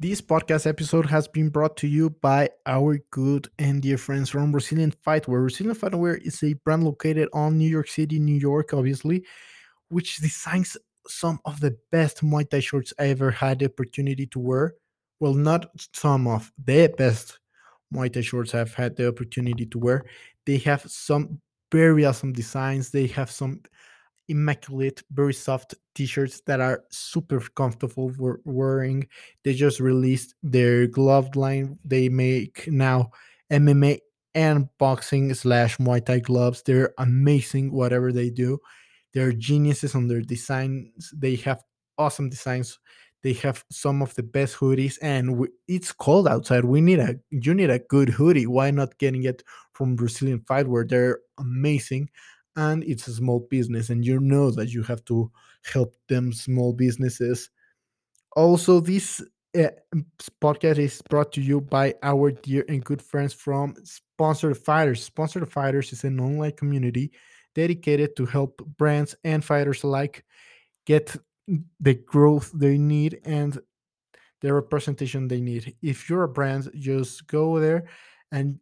This podcast episode has been brought to you by our good and dear friends from Brazilian Fightwear. Brazilian Fightwear is a brand located on New York City, New York, obviously, which designs some of the best Muay Thai shorts I ever had the opportunity to wear. Well, not some of the best Muay Thai shorts I've had the opportunity to wear. They have some very awesome designs. They have some immaculate, very soft t-shirts that are super comfortable for wearing. They just released their glove line. They make now MMA and boxing slash Muay Thai gloves. They're amazing, whatever they do. They're geniuses on their designs. They have awesome designs. They have some of the best hoodies, and we, it's cold outside. We need a you need a good hoodie. Why not getting it from Brazilian Fight Fightwear? They're amazing and it's a small business and you know that you have to help them small businesses. Also this uh, podcast is brought to you by our dear and good friends from sponsored fighters. Sponsored fighters is an online community dedicated to help brands and fighters alike get the growth they need and the representation they need. If you're a brand just go there and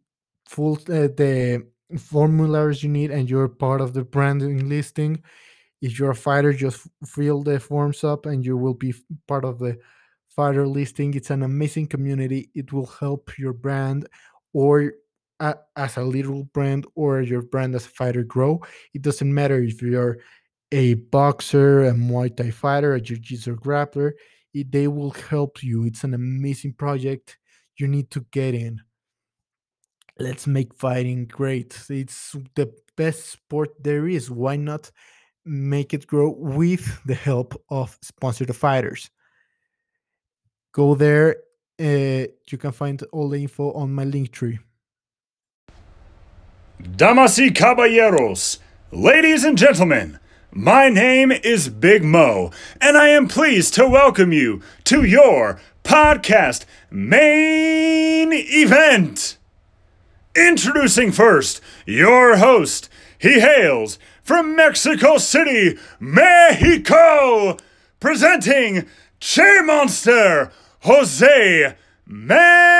full uh, the formulas you need and you're part of the branding listing if you're a fighter just fill the forms up and you will be part of the fighter listing. It's an amazing community. It will help your brand or uh, as a little brand or your brand as a fighter grow. It doesn't matter if you're a boxer a muay thai fighter a jiu-jitsu grappler it, they will help you. It's an amazing project. You need to get in let's make fighting great. It's the best sport there is. Why not make it grow with the help of sponsored fighters? Go there. Uh, you can find all the info on my link tree. Damas y caballeros, ladies and gentlemen, my name is Big Mo, and I am pleased to welcome you to your podcast main event. Introducing first your host. He hails from Mexico City, Mexico, presenting Che Monster, Jose Manuel.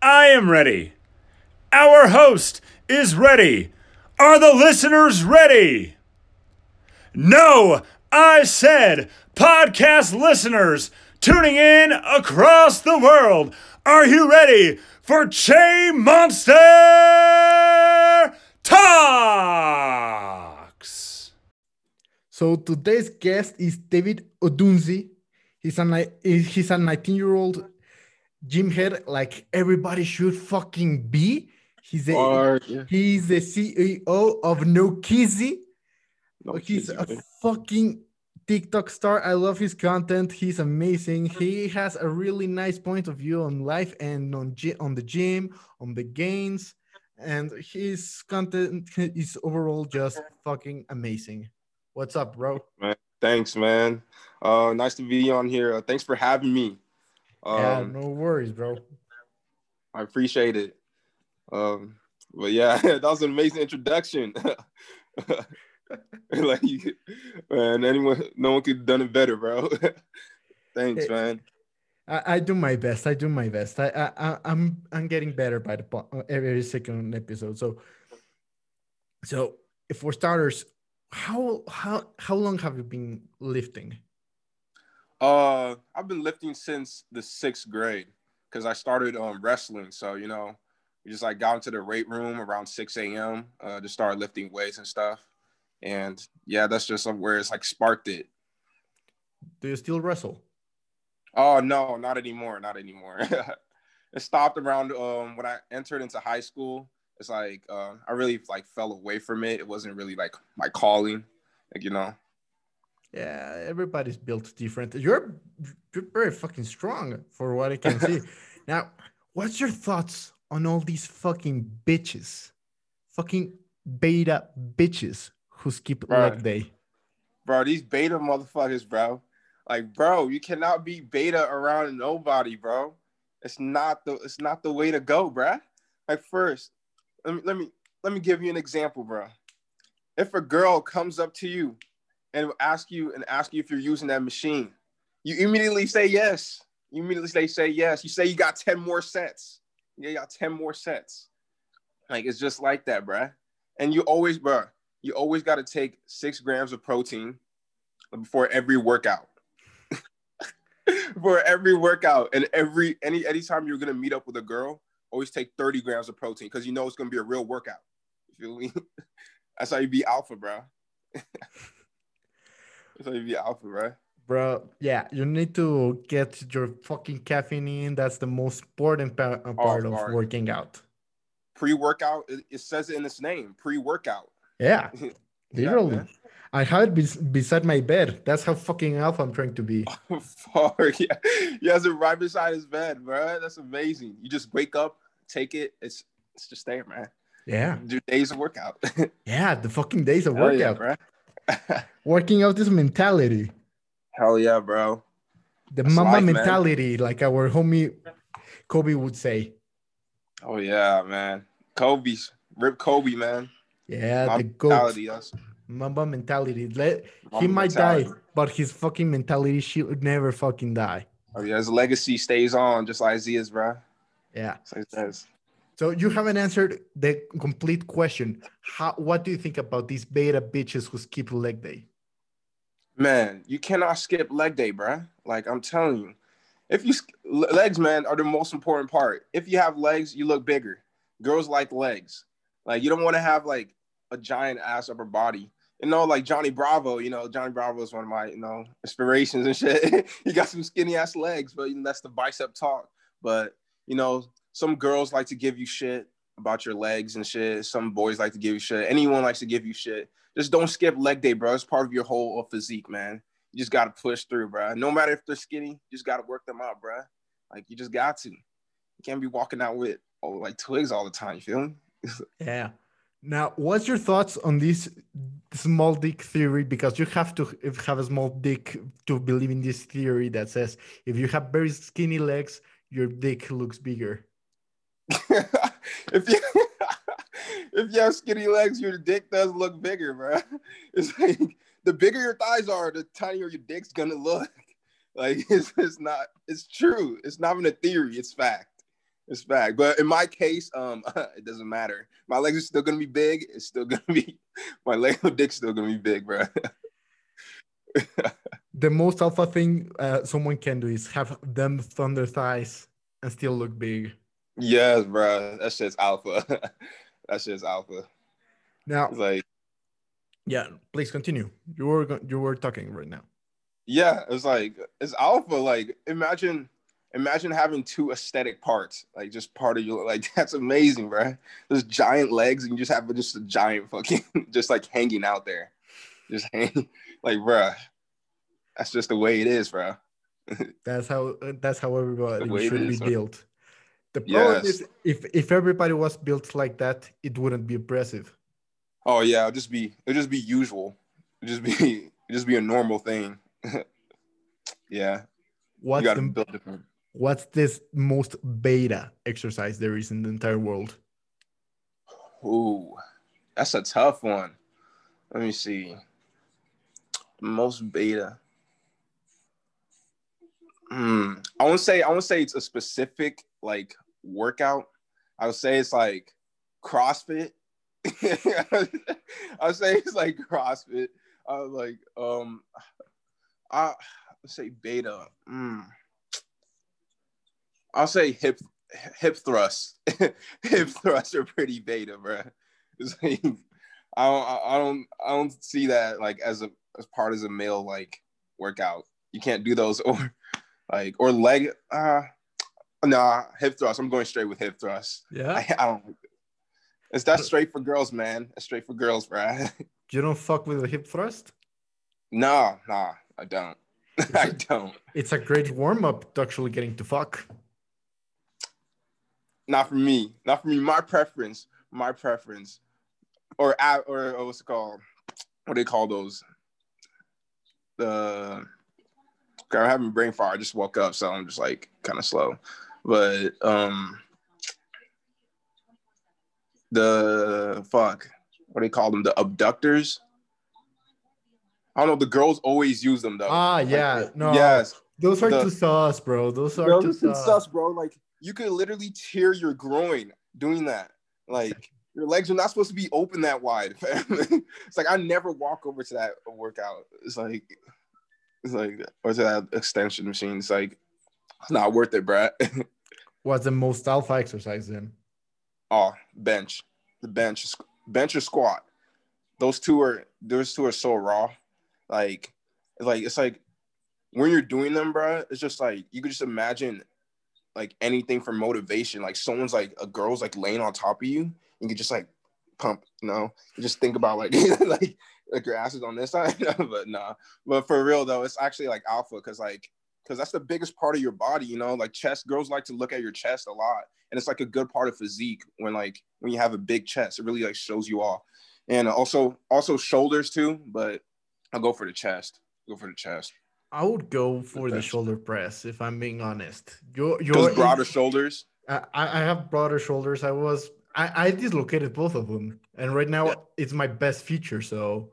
I am ready. Our host is ready. Are the listeners ready? No, I said podcast listeners tuning in across the world. Are you ready for Che Monster Talks? So today's guest is David Odunsi. He's a he's a 19 year old gym head, like everybody should fucking be. He's a or, yeah. he's the CEO of No Kizzy. No he's a fucking TikTok star. I love his content. He's amazing. He has a really nice point of view on life and on on the gym, on the gains, and his content is overall just fucking amazing. What's up, bro? Man, thanks, man. Uh, nice to be on here. Uh, thanks for having me. Um, yeah, no worries, bro. I appreciate it. Um, but yeah, that was an amazing introduction. like, you, man, anyone, no one could have done it better, bro. Thanks, man. I, I, do my best. I do my best. I, I I'm I'm getting better by the every second episode. So, so for starters, how how how long have you been lifting? Uh, I've been lifting since the sixth grade because I started um wrestling. So you know, we just like got into the weight room around six a.m. Uh, to start lifting weights and stuff. And yeah, that's just where it's like sparked it. Do you still wrestle? Oh no, not anymore. Not anymore. it stopped around um when I entered into high school. It's like uh, I really like fell away from it. It wasn't really like my calling, like you know. Yeah, everybody's built different. You're you're very fucking strong for what I can see. now, what's your thoughts on all these fucking bitches, fucking beta bitches who skip bro, leg day. Bro, these beta motherfuckers, bro. Like, bro, you cannot be beta around nobody, bro. It's not the it's not the way to go, bro. Like first, let me let me let me give you an example, bro. If a girl comes up to you and ask you and ask you if you're using that machine, you immediately say yes. You immediately say say yes. You say you got 10 more sets. Yeah, you got 10 more sets. Like it's just like that, bruh. And you always, bruh, you always got to take six grams of protein before every workout. for every workout and every any anytime you're gonna meet up with a girl, always take 30 grams of protein because you know it's gonna be a real workout. You feel me? That's how you be alpha, bro. That's how you be alpha, bro. Bro, yeah, you need to get your fucking caffeine in. That's the most important uh, part of working out. Pre-workout, it, it says it in its name. Pre-workout. Yeah, Yeah, literally. man. I have it bes- beside my bed. That's how fucking alpha I'm trying to be. Oh, Fuck yeah. He has it right beside his bed, bro. That's amazing. You just wake up, take it. It's it's just there, man. Yeah, Do days of workout. yeah, the fucking days of Hell yeah, workout. bro. Working out this mentality. Hell yeah, bro. The That's mama life, man. mentality, like our homie Kobe would say. Oh yeah, man. Kobe's rip Kobe, man. Yeah, My the goat. mentality. That's Mamba mentality. Let, he might mentality. die, but his fucking mentality should never fucking die. oh yeah, his legacy stays on just like Zyzz's, bro. Yeah. So. So you haven't answered the complete question. How? What do you think about these beta bitches who skip leg day? Man, you cannot skip leg day, bro. Like I'm telling you, if you legs, man, are the most important part. If you have legs, you look bigger. Girls like legs. Like you don't want to have like a giant ass upper body. You know, like Johnny Bravo. You know, Johnny Bravo is one of my you know inspirations and shit. he got some skinny ass legs, but you know, that's the bicep talk. But you know, some girls like to give you shit about your legs and shit. Some boys like to give you shit. Anyone likes to give you shit just don't skip leg day, bro. It's part of your whole physique, man. You just gotta push through, bro. No matter if they're skinny, you just gotta work them out, bro. Like you just got to. You can't be walking out with oh, like twigs all the time. You feel me? Yeah. Now, what's your thoughts on this small dick theory? Because you have to have a small dick to believe in this theory that says if you have very skinny legs, your dick looks bigger. if you if you have skinny legs, your dick does look bigger, bro. It's like the bigger your thighs are, the tinier your dick's gonna look. Like it's, it's not. It's true. It's not even a theory. It's fact. It's fact. But in my case, um, it doesn't matter. My legs are still gonna be big. It's still gonna be my leg, dick's still gonna be big, bro. The most alpha thing uh, someone can do is have them thunder thighs and still look big. yes, bro. That shit's alpha. that shit's alpha. Now, It's like, yeah, please continue. You were you were talking right now. yeah, it's like it's alpha. Like, imagine, imagine having two aesthetic parts, like just part of your like that's amazing, bro. There's giant legs, and you just have just a giant fucking just like hanging out there, just hang like, bro. That's just the way it is, bro. That's how that's how everybody should be huh? built. The problem Yes. is if if everybody was built like that, it wouldn't be impressive. Oh yeah, it'll just be it'll just be usual. It'll just be it'll just be a normal thing. yeah, What's the build different. What's this most beta exercise there is in the entire world? Ooh, that's a tough one. Let me see. Most beta. Hmm. I won't say I won't say it's a specific like workout. I would say it's like CrossFit. I would say it's like CrossFit. I like um I let's say beta. Hmm. I'll say hip hip thrust. hip thrusts are pretty beta, bro. Like, I don't I don't I don't see that like as a as part as a male like workout. You can't do those or like or leg uh nah hip thrust. I'm going straight with hip thrust. Yeah. I, I don't it's that straight for girls, man. That's straight for girls, bro. You don't fuck with the hip thrust? nah, nah, I don't. I don't. It's a great warm up to actually getting to fuck. Not for me. Not for me. My preference. My preference. Or or, or what's it called? What do they call those? The I'm having brain fire. I just woke up, so I'm just like kind of slow. But um the fuck. What do they call them? The abductors. I don't know. The girls always use them though. Ah, Like, yeah. No. Yes. Those are The- too sus, bro. Those are Bro, too sus. sus, bro. Like you could literally tear your groin doing that. Like your legs are not supposed to be open that wide. it's like I never walk over to that workout. It's like it's like or to that extension machine. It's like it's not worth it, Brad. What's the most alpha exercise then? oh, bench, the bench, bench or squat. Those two are those two are so raw. Like, like it's like when you're doing them, bro. It's just like you could just imagine like anything for motivation. Like someone's like a girl's like laying on top of you, and you just like pump. You know, you just think about like like like your ass is on this side, but nah. But for real though, it's actually like alpha because like because that's the biggest part of your body. You know, like chest. Girls like to look at your chest a lot, and it's like a good part of physique when like when you have a big chest. It really like shows you off, and also also shoulders too. But I'll go for the chest. Go for the chest. I would go for the Bench. shoulder press if I'm being honest. Because you're broader shoulders. I, I have broader shoulders. I was I, I dislocated both of them, and right now Yeah. it's my best feature. So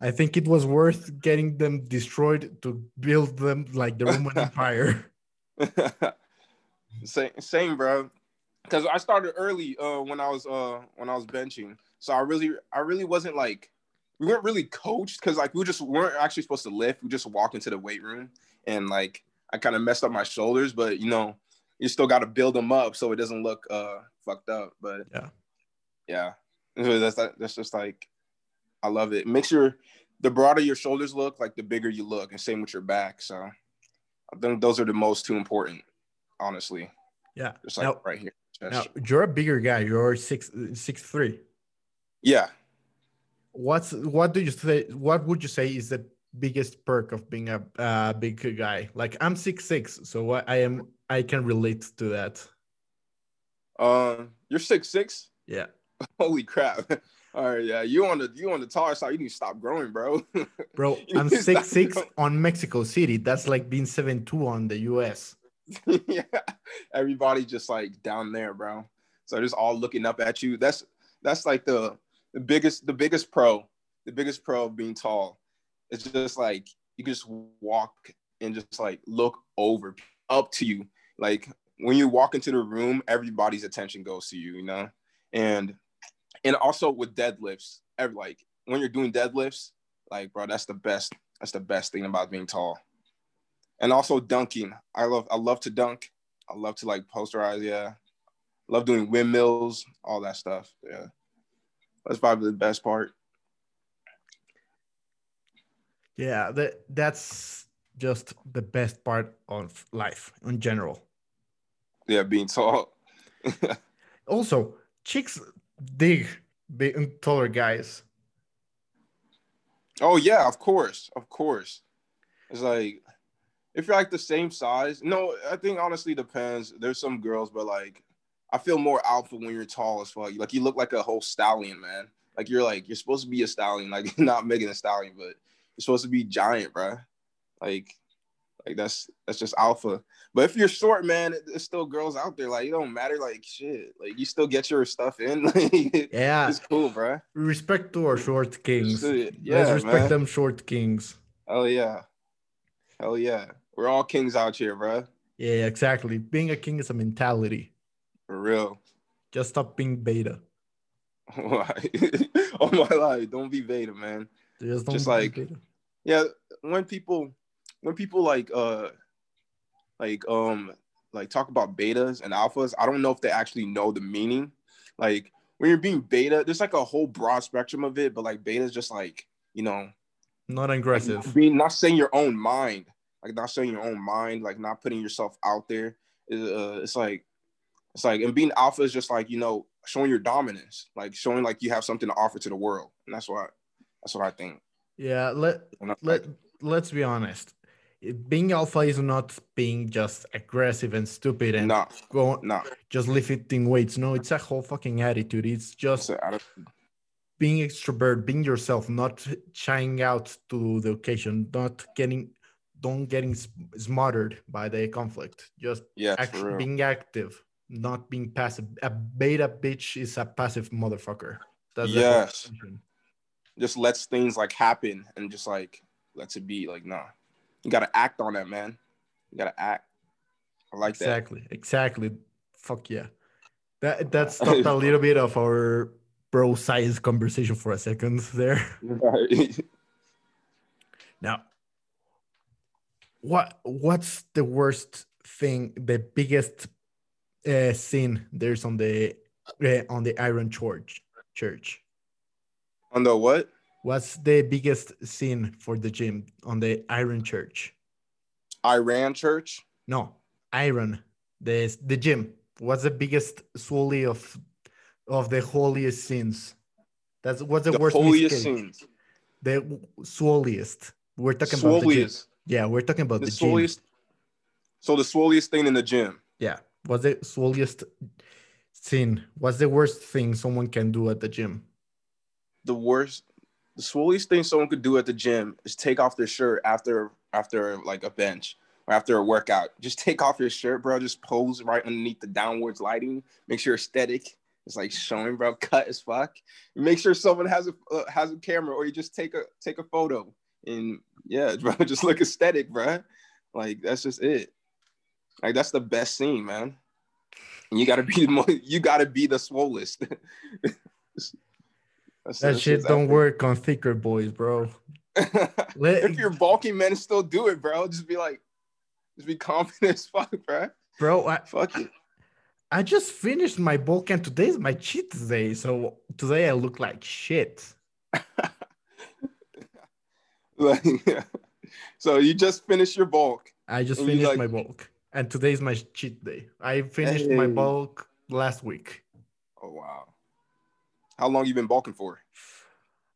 I think it was worth getting them destroyed to build them like the Roman Empire. same, same, bro. Because I started early uh, when I was uh, when I was benching, so I really I really wasn't like we weren't really coached because like we just weren't actually supposed to lift. We just walked into the weight room and like I kind of messed up my shoulders, but you know you still got to build them up so it doesn't look uh fucked up. But Yeah. yeah, So that's that's just like I love it. Makes your the broader your shoulders look, like the bigger you look, and same with your back. So I think those are the most two important, honestly. Yeah. Just like Now, right here. now you're a bigger guy. You're six six three. yeah. What's what do you say? What would you say is the biggest perk of being a uh, big guy? Like I'm six six, so I, I am I can relate to that. Um, you're six six. Yeah. Holy crap! All right, yeah, you on the you on the taller side. You need to stop growing, bro. Bro, I'm need to stop six six growing. on Mexico City. That's like being seven two on the US. yeah, everybody just like down there, bro. So just all looking up at you. That's that's like the the biggest the biggest pro, the biggest pro of being tall. It's just like you can just walk and just like look over up to you. Like when you walk into the room, everybody's attention goes to you, you know. And and also with deadlifts, every like when you're doing deadlifts, like bro, that's the best. That's the best thing about being tall and also dunking. I love I love to dunk. I love to like posterize. Yeah, love doing windmills, all that stuff. Yeah, that's probably the best part. Yeah, that that's just the best part of life in general. Yeah, being tall. Also, chicks dig big taller guys. oh yeah, of course, of course. It's like if you're like the same size. No, I think honestly depends. There's some girls, but like I feel more alpha when you're tall as fuck. Like you look like a whole stallion, man. Like you're like you're supposed to be a stallion, like not Megan a stallion, but you're supposed to be giant, bro. Like, like that's that's just alpha. But if you're short, man, there's still girls out there. Like it don't matter. Like shit. Like you still get your stuff in. Like, Yeah, it's cool, bro. respect to our short kings. Yeah, Let's respect man. them short kings. Hell yeah. Hell yeah. We're all kings out here, bro. Yeah, exactly. Being a king is a mentality. For real. Just stop being beta. Why? oh my life. Don't be beta, man. Just, don't Just like- beta. yeah when people when people like uh like um like talk about betas and alphas i don't know if they actually know the meaning like when you're being beta there's like a whole broad spectrum of it but like beta is just like you know not like, aggressive. being not saying your own mind like not saying your own mind like not putting yourself out there uh, it's like it's like and being alpha is just like you know showing your dominance like showing like you have something to offer to the world and that's what that's what i think Yeah, let let let's be honest. Being alpha is not being just aggressive and stupid and nah go nah just lifting weights. No, it's a whole fucking attitude. It's just That's a- I being extrovert, being yourself, not shying out to the occasion, not getting, don't getting smothered by the conflict. Just yeah act, being active, not being passive. A beta bitch is a passive motherfucker. That's Yes. just lets things like happen and just like let it be. Like, nah, you gotta act on that, man. You gotta act. I like exactly, that. Exactly. Fuck yeah. That that stopped a little bit of our bro science conversation for a second there. Right. now, what what's the worst thing, the biggest uh, sin there's on the uh, on the Iron Church? Church. On the what? What's the biggest sin for the gym on the Iron Church? Iran Church? No, Iron. The the gym. What's the biggest swolly of of the holiest sins? That's what's the, the worst holiest mistake? sins. The swolliest. We're talking swolliest. about the gym. Yeah, we're talking about the, the swolliest. Gym. So the swolliest thing in the gym. Yeah. What's the swolliest thing? What's the worst thing someone can do at the gym? The worst the swolliest thing someone could do at the gym is take off their shirt after after like a bench or after a workout. Just take off your shirt, bro. Just pose right underneath the downwards lighting. Make sure aesthetic It's like showing, bro. Cut as fuck. make sure someone has a uh, has a camera, or you just take a take a photo. And yeah, bro, just look aesthetic, bro. Like that's just it. Like that's the best scene, man. And you gotta be the more, you gotta be the swollest. That shit don't work on thicker boys, bro. Let, if you're bulky, men still do it, bro. Just be like, just be confident as fuck, bro. Bro, I, fuck it. I just finished my bulk, and today's my cheat day. So today I look like shit. like, yeah. So you just finished your bulk. I just finished like, my bulk, and today is my cheat day. I finished hey. my bulk last week. Oh wow. How long you been bulking for?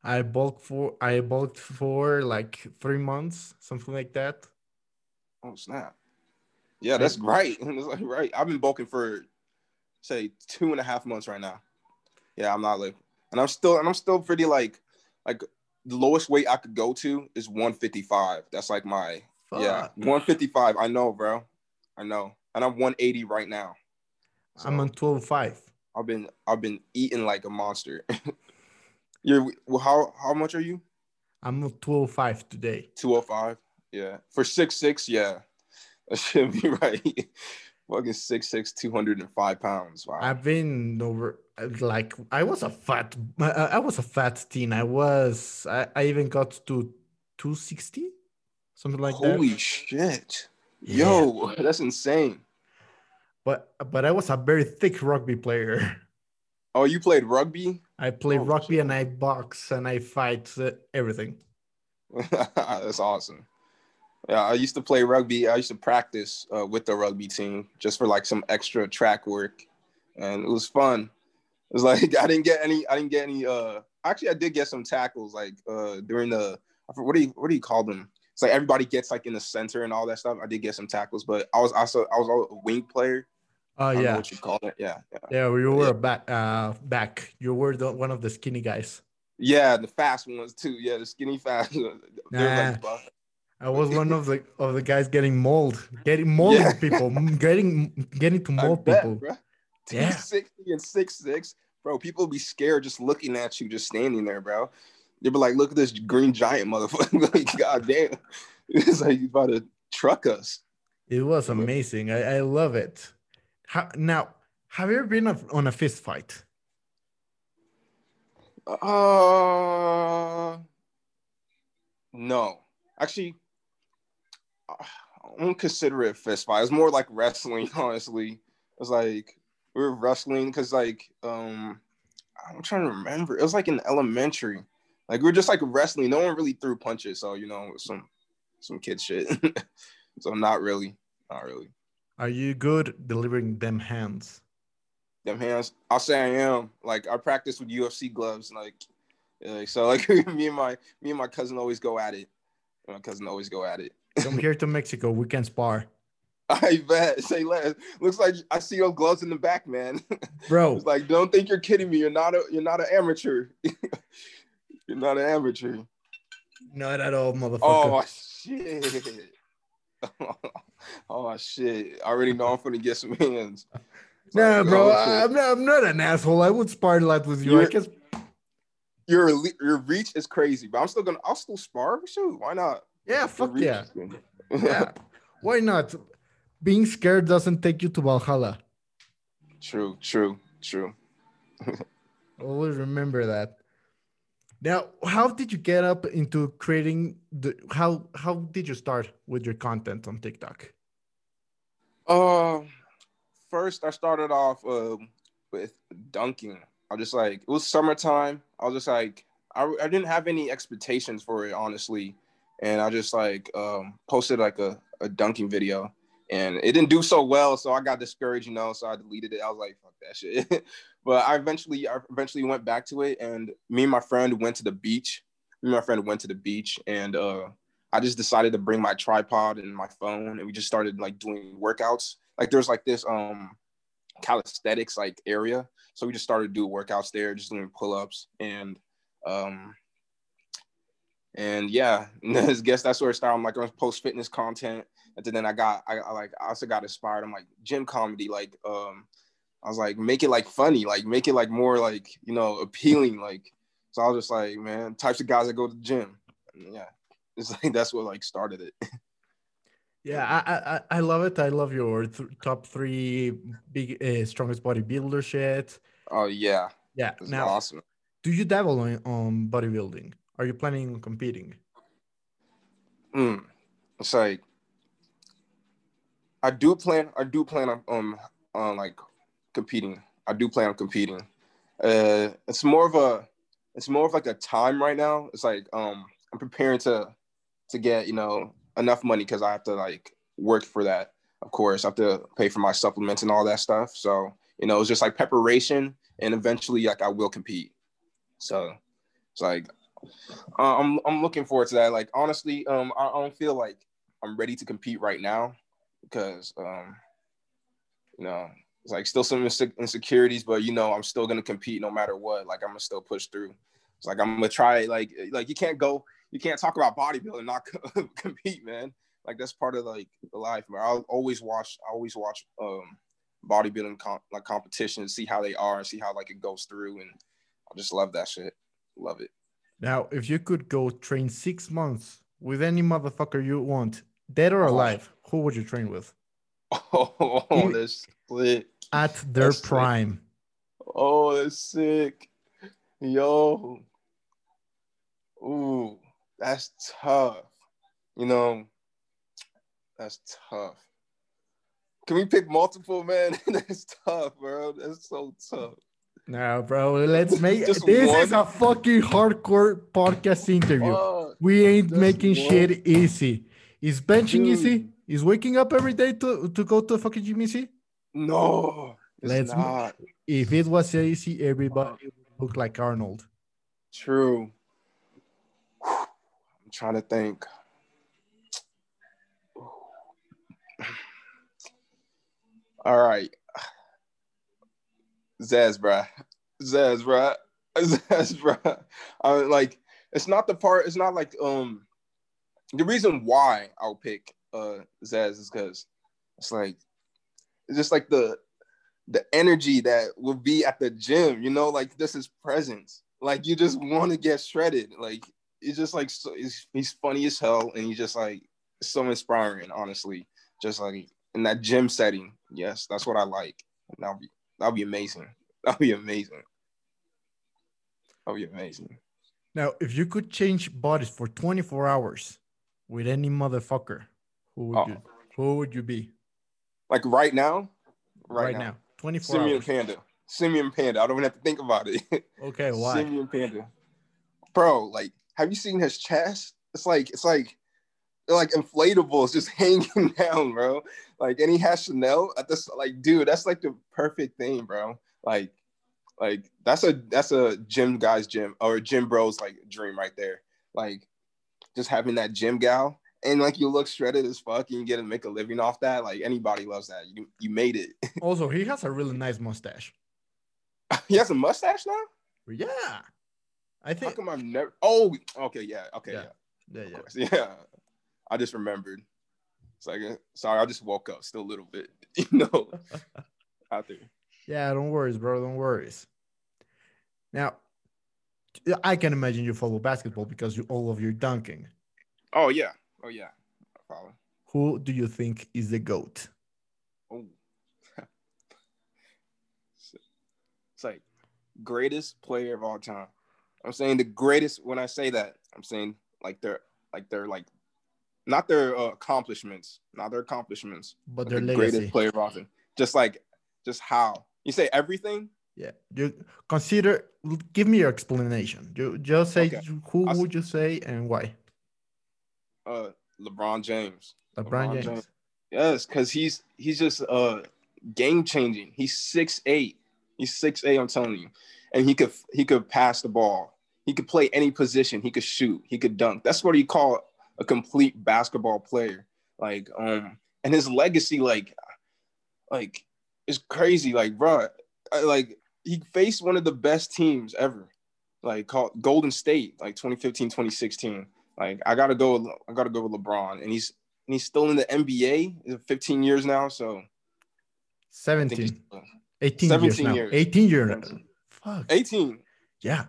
I bulked for I bulked for like three months, something like that. Oh snap! Yeah, that's right. Right. I've been bulking for say two and a half months right now. Yeah, I'm not like, and I'm still and I'm still pretty like like the lowest weight I could go to is 155. That's like my Fuck. yeah 155. I know, bro. I know, and I'm 180 right now. So. I'm on 12.5. I've been I've been eating like a monster. You're well, how how much are you? I'm on 205 today. 205. Yeah. For six six, yeah. That should be right. Fucking six six, 205 pounds. Wow. I've been over like I was a fat I was a fat teen. I was I, I even got to 260, something like Holy that. Holy shit. Yeah. Yo, that's insane but but I was a very thick rugby player. Oh, you played rugby? I play oh, rugby and I box and I fight uh, everything. That's awesome. Yeah, I used to play rugby. I used to practice uh, with the rugby team just for like some extra track work, and it was fun. It was like I didn't get any. I didn't get any. Uh, actually, I did get some tackles like uh, during the what do you what do you call them? It's like everybody gets like in the center and all that stuff. I did get some tackles, but I was also I was a wing player, Oh uh, yeah, what you call it? Yeah, yeah. Yeah, you were yeah. back. Uh, back. You were the, one of the skinny guys. Yeah, the fast ones too. Yeah, the skinny fast. nah, like I was one of the of the guys getting mold, getting molding yeah. people, getting getting to mold bet, people. Bro. Yeah, sixty and six six, bro. People be scared just looking at you, just standing there, bro. They'd be like, "Look at this green giant motherfucker!" like, God damn, it's like he's about to truck us. It was amazing. I, I love it. How, now, have you ever been on a fist fight? Uh, no. Actually, I don't consider it a fist fight. It's more like wrestling, honestly. It's like we were wrestling because, like, um, I'm trying to remember. It was like in elementary. Like we are just like wrestling. No one really threw punches, so you know, some some kid shit. so not really, not really. Are you good delivering them hands? Them hands? I'll say I am. Like I practice with UFC gloves. Like, like so, like me and my me and my cousin always go at it. My cousin always go at it. Come here to Mexico. We can spar. I bet. Say less. Looks like I see your gloves in the back, man. Bro, it's like don't think you're kidding me. You're not a you're not an amateur. You're not an amateur. Not at all, motherfucker. Oh shit. oh shit! I already know I'm gonna get some hands. nah, bro, oh, I'm not. I'm not an asshole. I would spar a lot with you. Your, I guess your your reach is crazy, but I'm still gonna. I'll still spar. Shoot, why not? Yeah, fuck yeah. Yeah. Why not? Being scared doesn't take you to Valhalla. true, true, true. Always remember that. Now, how did you get up into creating the how how did you start with your content on TikTok? Uh, first I started off um with dunking. I was just like it was summertime. I was just like I, I didn't have any expectations for it honestly, and I just like um posted like a, a dunking video, and it didn't do so well, so I got discouraged, you know. So I deleted it. I was like, fuck that shit. but I eventually I eventually went back to it, and me and my friend went to the beach. Me and my friend went to the beach, and uh I just decided to bring my tripod and my phone, and we just started like doing workouts. Like there's like this um calisthenics like area, so we just started doing workouts there, just doing pull ups and um and yeah, I guess that's where it started. I'm like, I'm post fitness content, and then I got I, I like I also got inspired. I'm like gym comedy, like um I was like make it like funny, like make it like more like you know appealing, like so I was just like man, types of guys that go to the gym, And yeah. It's like that's what like started it. Yeah, I I, I- love it. I love your th- top three big uh, strongest bodybuilder shit. Oh yeah, Yeah. Now, awesome. do you dabble on, on bodybuilding? Are you planning on competing? Mm. It's like I do plan. I do plan on um on like competing. I do plan on competing. Uh, it's more of a it's more of like a time right now. It's like um I'm preparing to to get you know enough money because I have to like work for that. Of course, I have to pay for my supplements and all that stuff. So you know it's just like preparation, and eventually like I will compete. So it's like uh, I'm I'm looking forward to that. Like honestly, um, I, I don't feel like I'm ready to compete right now because um, you know, it's like still some insecurities, but you know, I'm still gonna compete no matter what. Like I'm gonna still push through. It's like I'm gonna try. Like like you can't go, you can't talk about bodybuilding not compete, man. Like that's part of like the life, man. I'll always watch. I always watch um bodybuilding com- like competitions, see how they are, and see how like it goes through, and I just love that shit. Love it. Now, if you could go train six months with any motherfucker you want, dead or alive, who would you train with Oh, You- that's sick. at their That's sick. prime? Oh, that's sick. Yo. Ooh, that's tough. You know, that's tough. Can we pick multiple, man? that's tough, bro. That's so tough. No, bro. Let's make this is a fucking hardcore podcast interview. Fuck. We ain't just making one? shit easy. Is benching easy? Is waking up every day to, to go to fucking easy? No, Let's not If it was easy, everybody would look like Arnold. true. I'm trying to think. All right. Zyzz, bruh. Zyzz, bruh. Zyzz, bruh. I mean, like, it's not the part, it's not like, um, the reason why I'll pick uh Zyzz is because it's like, it's just like the, the energy that will be at the gym, you know, like this is presence. Like you just want to get shredded. Like it's just like so, he's, he's funny as hell, and he's just like so inspiring. Honestly, just like in that gym setting. Yes, that's what I like. That'll be that'll be amazing. That'll be amazing. That'll be amazing. Now, if you could change bodies for 24 hours with any motherfucker, who would Oh. you who would you be Like right now, right, right, now? now, 24 Simeon hours. Panda, Simeon Panda. I don't even have to think about it. Okay, why? Simeon Panda. Bro, like, have you seen his chest? It's like, it's like, like inflatables just hanging down, bro. Like, and he has Chanel at this, like, dude, that's like the perfect thing, bro. Like, like that's a that's a gym guy's gym or gym bros like dream right there. Like, just having that gym gal and like you look shredded as fuck and you get to make a living off that. Like anybody loves that. You you made it. Also, he has a really nice mustache. he has a mustache now. Yeah. I think How come I've never? Oh, okay, yeah, okay, Yeah. yeah. yeah, yeah. Yeah. I just remembered. It's like, uh, sorry, I just woke up still a little bit, you know, out there. Yeah, don't worry, bro. Don't worry. Now, I can imagine you follow basketball because you all of your dunking. Oh, yeah. Oh yeah, I follow. Who do you think is the goat? Oh, it's like greatest player of all time. I'm saying the greatest. When I say that, I'm saying like they're like they're like not their uh, accomplishments, not their accomplishments, But but their the greatest player of all time. Just like just how you say everything. Yeah, you consider. Give me your explanation. You just say Okay. who I'll would you say and why? Uh, LeBron James. LeBron, LeBron James. James. Yes, because he's he's just uh game changing. He's six eight. He's six eight. I'm telling you, and he could he could pass the ball. He could play any position. He could shoot. He could dunk. That's what you call a complete basketball player. Like um, and his legacy, like, like is crazy. Like, bro, like he faced one of the best teams ever, like called Golden State, like 2015, 2016. Like, I gotta go. With, I gotta go with LeBron, and he's and he's still in the NBA. It 15 years now, so I 17, still- 18 years 17 now. years. 18 years. 17. Fuck. 18. Yeah.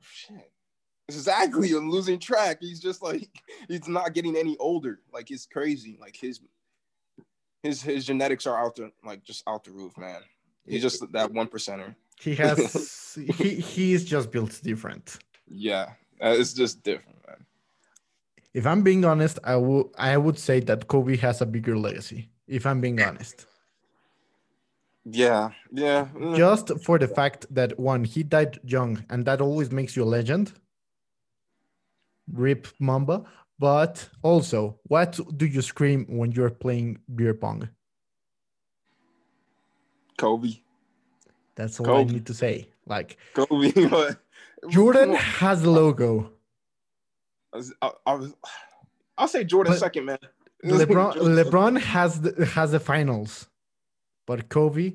Shit. Exactly. I'm losing track. He's just like he's not getting any older. Like it's crazy. Like his his his genetics are out the like just out the roof, man. He's just that one percenter. He has he he's just built different. Yeah, it's just different, man. If I'm being honest, I would I would say that Kobe has a bigger legacy. If I'm being honest, Yeah, yeah. mm, just for the fact that one he died young, and that always makes you a legend. Rip Mamba. But also, what do you scream when you're playing beer pong? Kobe, That's all I Kobe. need to say. Like Kobe. Jordan has the logo. I was, I, I was, I'll say Jordan But second, man. LeBron LeBron has the, has the finals, but Kobe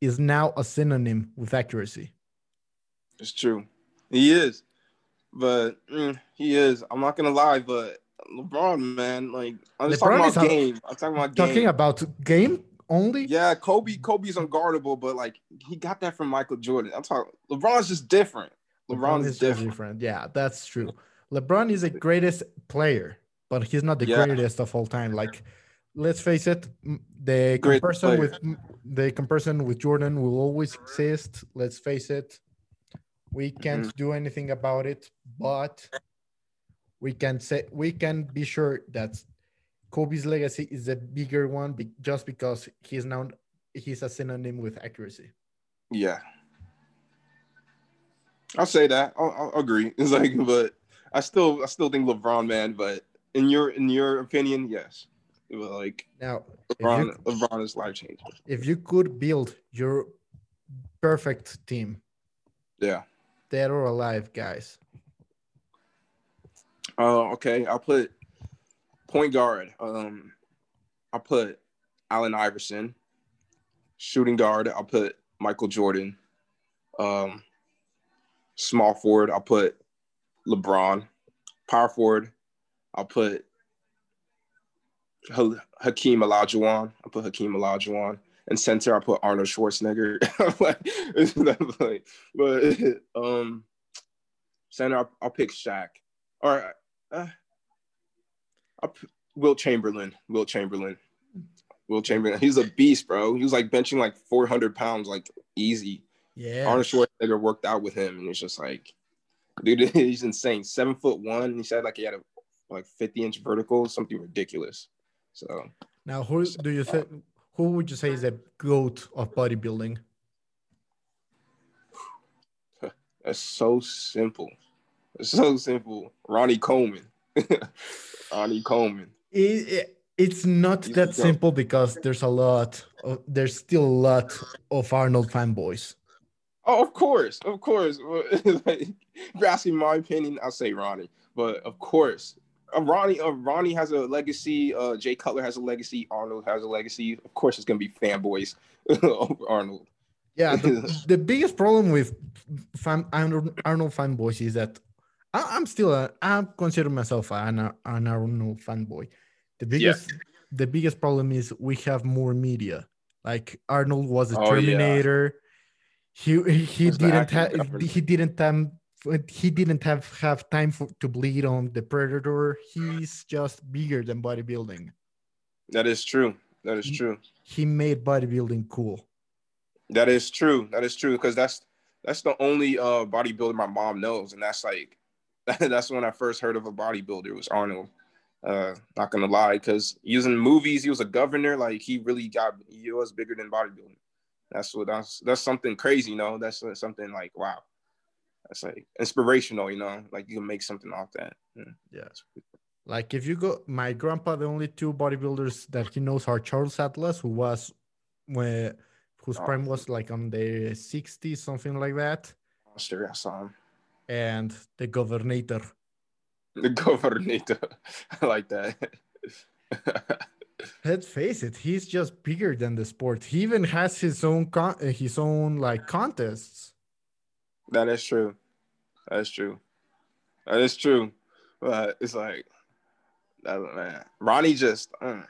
is now a synonym with accuracy. It's true. He is. But mm, he is. I'm not gonna lie, but LeBron, man, like I'm just LeBron talking about game. I'm talking about game. Talking about game only. yeah, Kobe, Kobe's unguardable, but like he got that from Michael Jordan. I'm talking LeBron's just different. LeBron's is different. different. Yeah, that's true. LeBron is the greatest player, but he's not the Yeah. greatest of all time. Like, let's face it, the Great comparison player. with the comparison with Jordan will always exist. Let's face it, we can't Mm-hmm. do anything about it, but we can say we can be sure that Kobe's legacy is a bigger one be, just because he's now he's a synonym with accuracy. Yeah. I'll say that. I'll, I'll agree. It's like, but I still, I still think LeBron, man. But in your, in your opinion, yes. Like Now, if you LeBron, LeBron is life changing. if you could build your perfect team, Yeah. dead or alive, guys, Oh, okay. I'll put point guard. Um, I'll put Allen Iverson. Shooting guard. I'll put Michael Jordan. Um, small forward. I'll put LeBron. Power forward. I'll put Ha- Hakeem Olajuwon. I'll put Hakeem Olajuwon. And center, I'll put Arnold Schwarzenegger. Like, like, but um, center, I'll, I'll pick Shaq. Or uh, I'll p- Wilt Chamberlain. Wilt Chamberlain. Wilt Chamberlain. He's a beast, bro. He was like benching like 400 pounds, like easy. yeah, Arnold Schwarzenegger worked out with him, and it's just like, dude, he's insane. Seven foot one. He said like he had a like 50 inch vertical, something ridiculous. So Now, who do you think? Who would you say is a goat of bodybuilding? that's so simple. It's so simple. Ronnie Coleman. Ronnie Coleman. It, it- it's not He's that simple because there's a lot. Of, there's still a lot of Arnold fanboys. Oh, of course, of course. like, you're asking my opinion, I'll say Ronnie. But of course, uh, Ronnie, uh, Ronnie has a legacy. Uh, Jay Cutler has a legacy. Arnold has a legacy. Of course, it's gonna be fanboys over Arnold. Yeah, the, the biggest problem with fan, Arnold, Arnold fanboys is that I, I'm still a, I consider myself an, an Arnold fanboy. The biggest the biggest problem is we have more media. Like Arnold was a Oh, yeah. He he didn't have he didn't have he didn't have have time for, to bleed on the predator. He's just bigger than bodybuilding. That is true. That is He- true. He made bodybuilding cool. That is true. That is true because that's that's the only uh bodybuilder my mom knows, and that's like that's when I first heard of a bodybuilder was Arnold. Uh, not gonna lie, because using movies, he was a governor. Like he really got he was bigger than bodybuilding. That's what that's that's something crazy, you know. That's something like wow. That's like inspirational, you know. Like you can make something off that. Mm. Yeah. Like if you go, my grandpa, the only two bodybuilders that he knows are Charles Atlas, who was, where, whose Oh. prime was like on the 60s, something like that, Sure, I saw him. and the governor. The governor, I like that. Let's face it, he's just bigger than the sport. He even has his own con- uh, his own like contests. That is true. That is true. That is true. But it's like, that, man, Ronnie just, uh,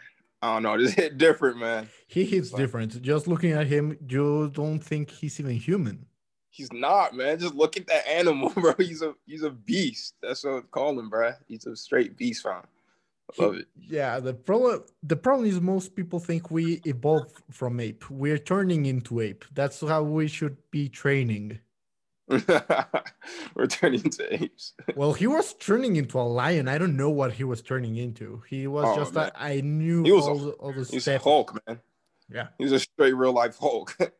I don't know, just hit different, man. He hits Like- different. Just looking at him, you don't think he's even human. He's not, man. Just look at that animal, bro. He's a he's a beast. That's what I call him, bro. He's a straight beast, fam. I love it. Yeah, the problem the problem is most people think we evolved from ape. We're turning into ape. That's how we should be training. We're turning into apes. Well, he was turning into a lion. I don't know what he was turning into. He was Oh, just a, I knew He was a- all, the, all the He's steps. Hulk, man. Yeah. He's a straight real life Hulk.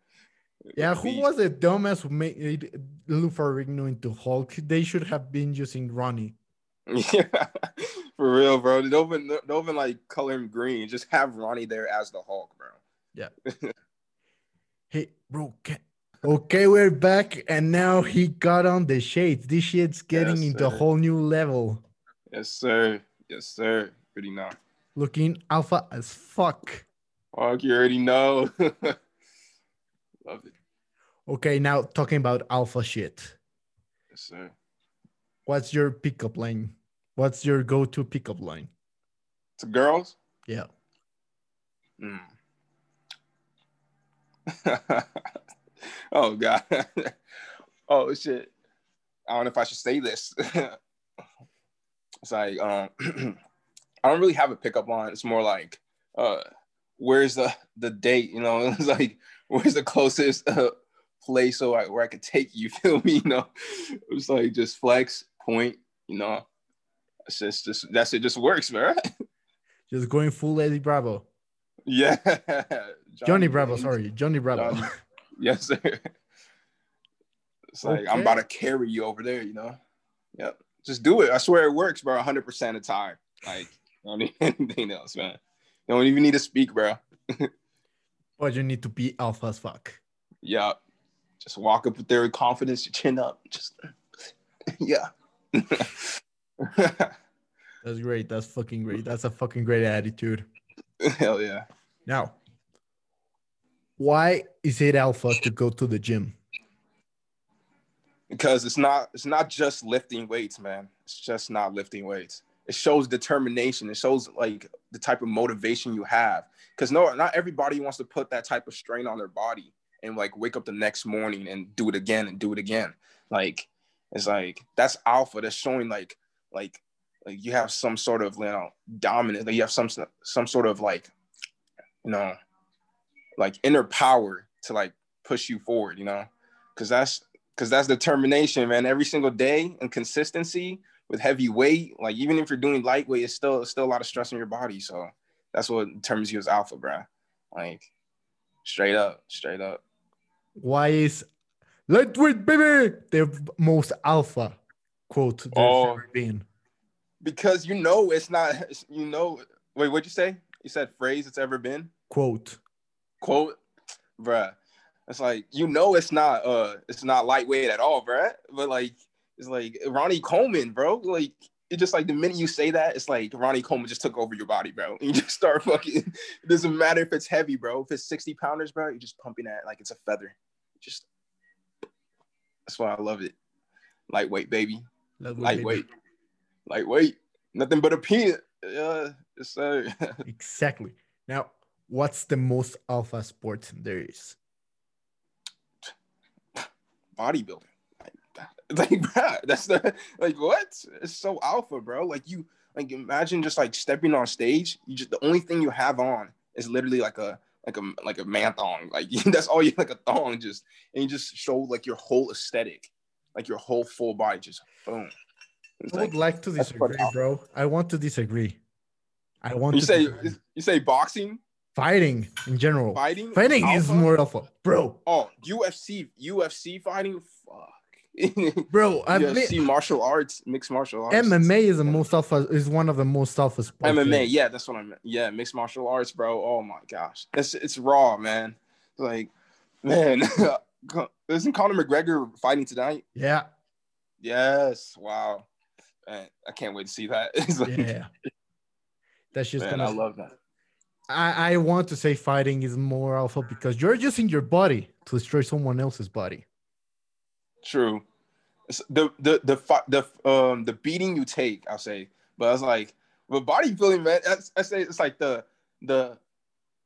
Yeah, who was the dumbass who made Lou Ferrigno into Hulk? They should have been using Ronnie. Yeah, for real, bro. Don't even, don't even like color him green. Just have Ronnie there as the Hulk, bro. Yeah. hey, bro. Can... Okay, we're back, and now he got on the shades. This shit's getting Yes, into a whole new level. Yes, sir. Yes, sir. Pretty not. Looking alpha as fuck. Fuck, you already know. Love it. Okay, now talking about alpha shit. Yes, sir. What's your pickup line? What's your go-to pickup line? To girls? Yeah. Mm. oh god. oh shit. I don't know if I should say this. it's like um I don't really have a pickup line. It's more like uh where's the the date, you know? It's like where's the closest uh, place so I, where I could take you, feel me, you know? It's like just flex, point, you know. It's just just that's it just works, man. Just going full Eddie Bravo. Yeah. Johnny Bravo, James. sorry. Johnny Bravo. Johnny. Yes, sir. It's like I'm about to carry you over there, you know. Yep. Just do it. I swear it works, bro. 100 percent of the time. Like, I don't need anything else, man. You don't even need to speak, bro. But you need to be alpha as fuck. Yeah. Just walk up with there with confidence, your chin up. Just yeah. That's great. That's fucking great. That's a fucking great attitude. Hell yeah. Now, why is it alpha to go to the gym? because it's not it's not just lifting weights man it's just not lifting weights it shows determination it shows like the type of motivation you have because no not everybody wants to put that type of strain on their body and like wake up the next morning and do it again and do it again like it's like that's alpha that's showing like like like you have some sort of you know dominant like you have some some sort of like you know like inner power to like push you forward you know because that's because that's determination, man. Every single day and consistency with heavy weight, like even if you're doing lightweight, it's still it's still a lot of stress on your body. So that's what determines you as alpha, bro. Like straight up, straight up. Why is lightweight baby the most alpha quote there's Oh. ever been? Because you know it's not. You know. Wait, what'd you say? You said phrase it's ever been Quote. quote, bruh. It's like you know it's not uh it's not lightweight at all, bruh. But like it's like Ronnie Coleman, bro. Like it just like the minute you say that, it's like Ronnie Coleman just took over your body, bro. And You just start fucking. It doesn't matter if it's heavy, bro. If it's sixty pounders, bro, you're just pumping that like it's a feather. Just that's why I love it. Lightweight, baby. Lightweight. Lightweight. Nothing but a peanut. Yeah, yes, sir. Exactly. Now, what's the most alpha sport there is? bodybuilding. Like, Like, bro, that's the like what? It's so alpha, bro. Like you like imagine just like stepping on stage. You just the only thing you have on is literally like a like a like a man thong. Like that's all you like a thong just and you just show like your whole aesthetic, like your whole full body just boom. I would like to disagree, bro. I want to disagree. I want you to say disagree. you say boxing, fighting in general. fighting, Fighting is alpha? more alpha, bro. Oh, UFC, UFC fighting, fuck. Bro, I UFC martial arts, mixed martial arts. MMA is the most alpha. Is one of the most alpha sports. MMA, yeah, that's what I meant. Yeah, mixed martial arts, bro. Oh my gosh, it's it's raw, man. Like, man, isn't Conor McGregor fighting tonight? Yeah, Yes. Wow. Man, I can't wait to see that. Like, yeah. That's just man, gonna. I love that. I, I want to say fighting is more alpha because you're using your body to destroy someone else's body. True. The the the fi- the um the beating you take, I'll say. But I was like, but bodybuilding, man, that's, I say it's like the the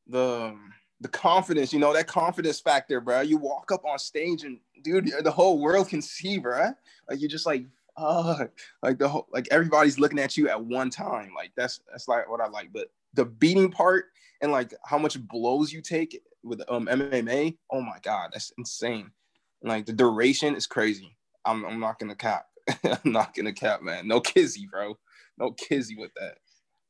the um, the confidence, you know, that confidence factor, bro. You walk up on stage and dude, the whole world can see, bro. Like you're just like, uh, like the whole like everybody's looking at you at one time. Like that's that's like what I like. But the beating part and like how much blows you take with um MMA, oh my god, that's insane. And, like the duration is crazy. I'm I'm not gonna cap. I'm not gonna cap, man. No kizzy, bro. No kizzy with that.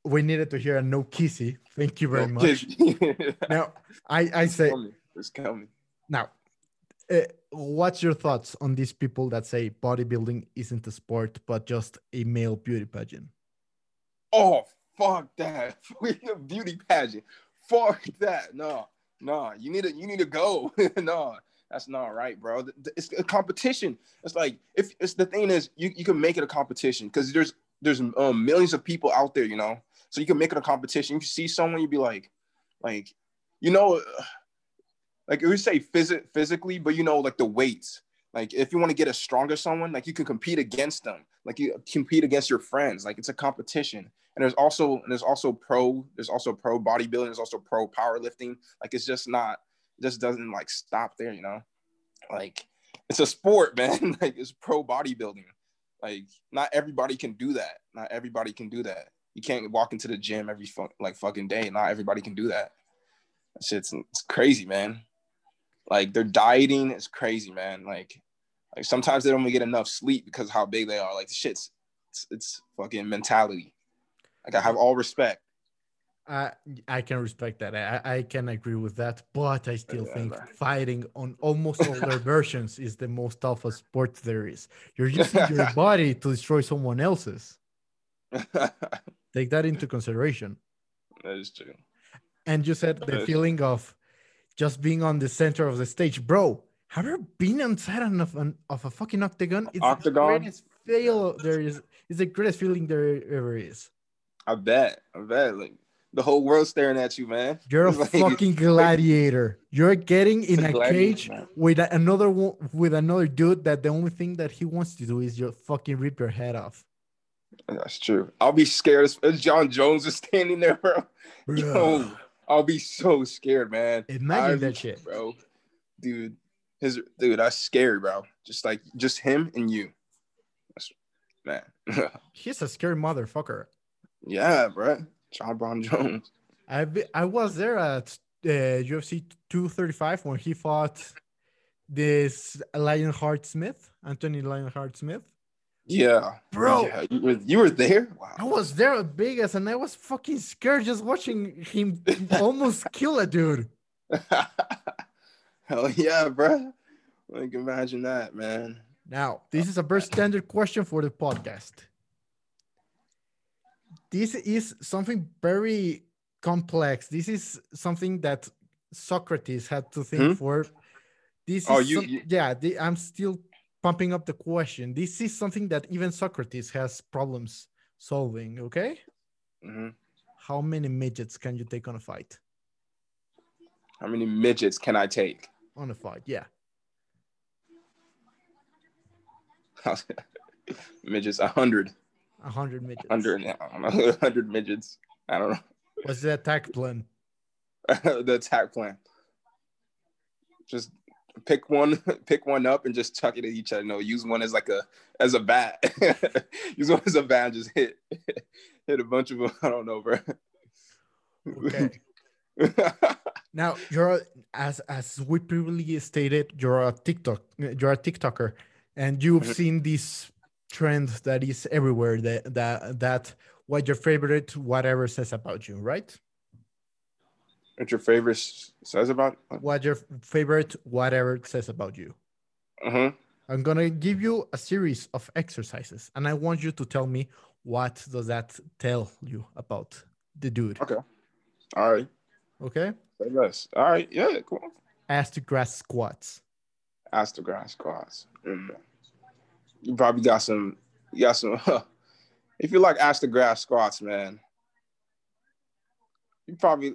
We needed to hear a no kissy. Thank you very no much. Now, I I say coming. It's coming. now, uh, what's your thoughts on these people that say bodybuilding isn't a sport but just a male beauty pageant? Oh fuck that. We beauty pageant. Fuck that. No, no. You need to you need to go. no, that's not right, bro. It's a competition. It's like if it's the thing is you, you can make it a competition because there's there's um, millions of people out there, you know. So you can make it a competition. You see someone, you'd be like, like, you know, like we say phys- physically, but you know, like the weights. Like if you want to get a stronger someone, like you can compete against them. Like you compete against your friends. Like it's a competition. And there's also and there's also pro. There's also pro bodybuilding. There's also pro powerlifting. Like it's just not. It just doesn't like stop there. You know, like it's a sport, man. like it's pro bodybuilding. Like not everybody can do that. Not everybody can do that. You can't walk into the gym every fu- like fucking day. Not everybody can do that. That shit's it's crazy, man. Like their dieting is crazy, man. Like like sometimes they don't even get enough sleep because of how big they are. Like the shit's it's, it's fucking mentality. Like I have all respect. I I can respect that. I, I can agree with that, but I still Yeah, think man. fighting on almost all their versions is the most alpha sport there is. You're using your body to destroy someone else's. that Take that into consideration. is true. And you said the feeling of just being on the center of the stage, bro. Have you ever been inside of an of a fucking octagon? It's Octagon? the greatest feel there is. It's the greatest feeling there ever is. I bet. I bet. Like the whole world staring at you, man. You're a like- fucking gladiator. You're getting in a a gladiator, cage man. with another one with another dude that the only thing that he wants to do is just fucking rip your head off. That's true. I'll be scared as, Jon Jones is standing there, bro. Yo, I'll be so scared, man. Imagine I'd that shit. bro. Dude, his dude, that's scary, bro. Just like just him and you. That's, man. He's a scary motherfucker. yeah, bro. Jon Bones Jones. I I was there at uh, UFC 235 when he fought this Lionheart Smith, Anthony Lionheart Smith. Yeah, Bro. Yeah, you were you were there. I was there at Vegas and I was fucking scared just watching him almost kill a dude. Hell yeah, bro. Like imagine that, man. Now, this is a very standard question for the podcast. This is something very complex. This is something that Socrates had to think Hmm? for. This Oh, is you- some- you- yeah, the, I'm still pumping up the question. This is something that even Socrates has problems solving. Okay, Mhm. how many midgets can you take on a fight? How many midgets can I take? On a fight, yeah. midgets, a hundred, A hundred midgets. hundred, I don't know, a hundred midgets. I don't know. What's the attack plan? the attack plan. Just pick one, pick one up and just chuck it at each other. No, use one as like a as a bat. use one as a bat and just hit hit a bunch of them. I don't know, bro. Okay. now you're as as we previously stated, you're a TikTok, you're a TikToker, and you've Mhm. seen this trend that is everywhere. That that that what your favorite whatever says about you, right? What your favorite says about? What your favorite whatever says about you. Uh-huh. I'm gonna give you a series of exercises, and I want you to tell me what does that tell you about the dude. Okay. All right. Okay, Say less. All right. Yeah. Cool. ass to grass squats. Ask the grass squats. Mm. You probably got some. You got some. if you like ask the grass squats, man, you probably.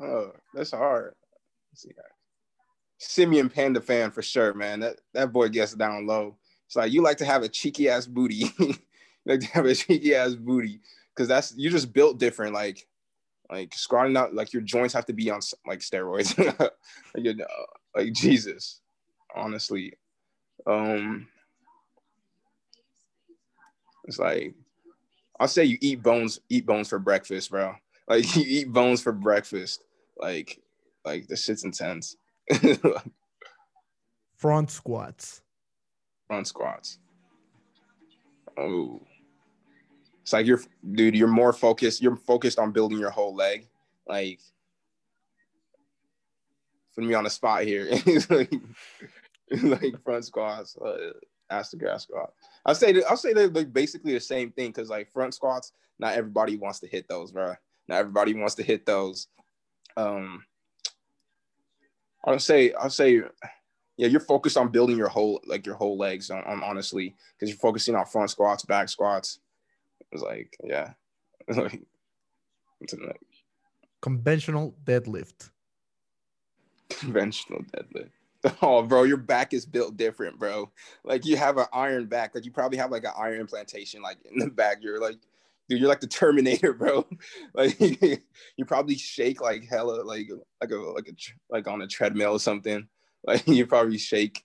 Oh, that's hard. Let's see. Simeon Panda fan for sure, man. That that boy gets down low. It's like you like to have a cheeky ass booty. like to have a cheeky ass booty because that's you just built different. Like like squatting out, like your joints have to be on like steroids. like, you know, like Jesus, honestly. Um, it's like I'll say you eat bones, eat bones for breakfast, bro. Like you eat bones for breakfast. Like, like the shit's intense. Front squats. Front squats. Oh, it's like you're, dude. You're more focused. You're focused on building your whole leg. Like, put me on the spot here. Like, like front squats, uh, ass to grass squat. I'll say that, I'll say they're like basically the same thing because like front squats, not everybody wants to hit those, bro. Not everybody wants to hit those. Um, I'll say I'll say yeah, you're focused on building your whole like your whole legs on, on honestly because you're focusing on front squats, back squats. It's like yeah, it's like like Conventional deadlift. conventional deadlift. Oh, bro, your back is built different, bro. Like you have an iron back. Like you probably have like an iron implantation, like in the back. You're like, dude, you're like the Terminator, bro. Like you probably shake like hella, like like a like a like on a treadmill or something. Like you probably shake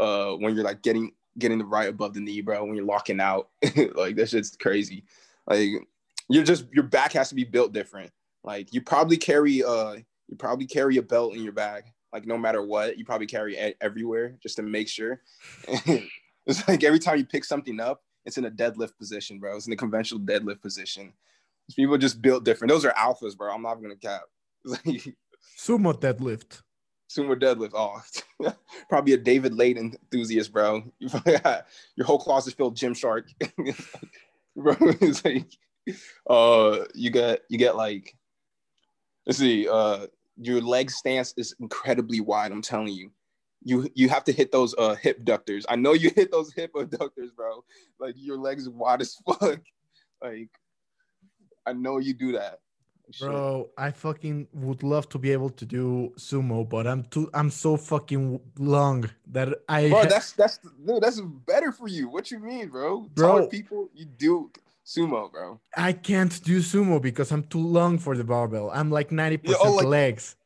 uh when you're like getting getting the right above the knee, bro. When you're locking out, like that shit's crazy. Like you're just your back has to be built different. Like you probably carry uh you probably carry a belt in your bag like no matter what you probably carry it everywhere just to make sure it's like every time you pick something up it's in a deadlift position bro. It's in a conventional deadlift position. People just built different. Those are alphas bro. I'm not gonna cap. Sumo deadlift. sumo deadlift. Oh probably a David Laid enthusiast bro. You probably got- your whole closet filled gymshark. Bro it's like uh you get you get like let's see uh your leg stance is incredibly wide i'm telling you you you have to hit those uh hip ductors i know you hit those hip abductors bro like your legs wide as fuck like i know you do that Shit. Bro, I fucking would love to be able to do sumo, but I'm too I'm so fucking long that I bro that's that's no that's better for you what you mean bro Bro. Taller people you do sumo bro I can't do sumo because I'm too long for the barbell. I'm like 90% oh, like- legs.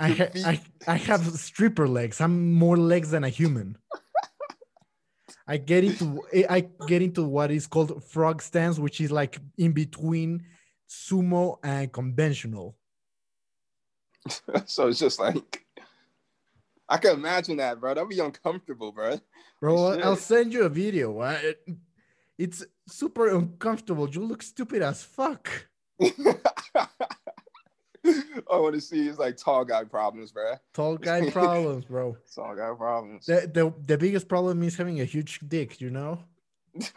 I, I I have stripper legs. I'm more legs than a human. I get into I get into what is called frog stance, which is like in between sumo and conventional. so it's just like I can imagine that, bro. That'd be uncomfortable, bro. Bro, Shit. I'll send you a video. It's super uncomfortable. You look stupid as fuck. I want to see his like tall guy problems, bro. Tall guy problems, bro. Tall guy problems. The, the the biggest problem is having a huge dick, you know?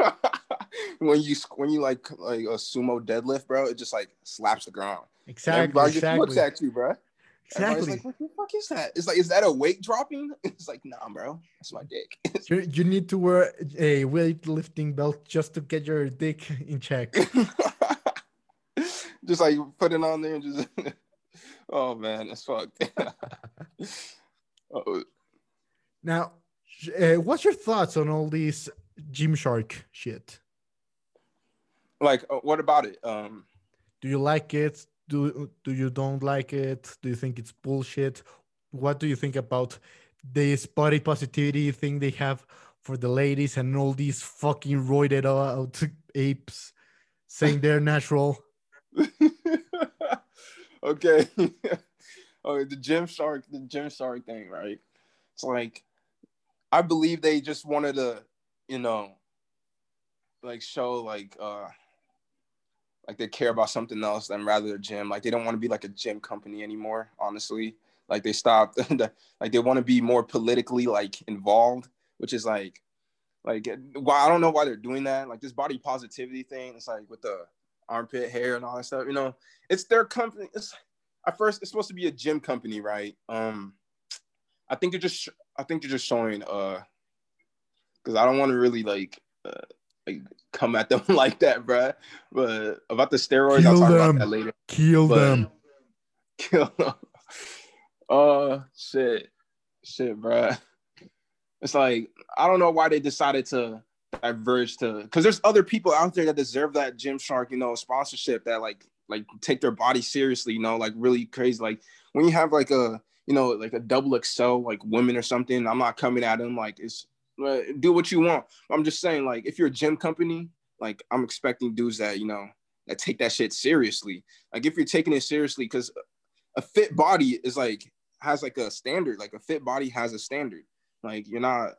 when you when you like like a sumo deadlift, bro, it just like slaps the ground. Exactly. Everybody just looks Exactly. at you, bro. Exactly. like, what the fuck is that? It's like, is that a weight dropping? It's like, nah, bro, that's my dick. You, you need to wear a weightlifting belt just to get your dick in check. Just like put it on there and just oh man, that's fucked. oh, Now, uh, what's your thoughts on all these Gymshark shit? like uh, what about it? Um Do you like it? Do do you don't like it? Do you think it's bullshit? What do you think about this body positivity thing they have for the ladies and all these fucking roided out apes saying they're natural. Okay. oh, the Gymshark, the gym shark thing, right? It's like I believe they just wanted to, you know, like show like uh like they care about something else than rather a gym. Like they don't want to be like a gym company anymore, honestly. Like they stopped like they want to be more politically like involved, which is like like why I don't know why they're doing that. Like this body positivity thing, it's like with the armpit hair and all that stuff, you know. It's their company. It's at first it's supposed to be a gym company, right? Um I think they're just I think they're just showing uh because I don't want to really like uh, like come at them like that, bro. But about the steroids, Kill I'll talk them. about that later. Kill But- them. Kill them. Uh, shit, shit, bro. It's like I don't know why they decided to diverge to because there's other people out there that deserve that Gymshark, you know, sponsorship that like like take their body seriously, you know, like really crazy. Like when you have like a you know like a double XL like women or something, I'm not coming at them like it's do what you want. I'm just saying like if you're a gym company, like I'm expecting dudes that you know that take that shit seriously. Like if you're taking it seriously, because a fit body is like has like a standard. Like a fit body has a standard. Like you're not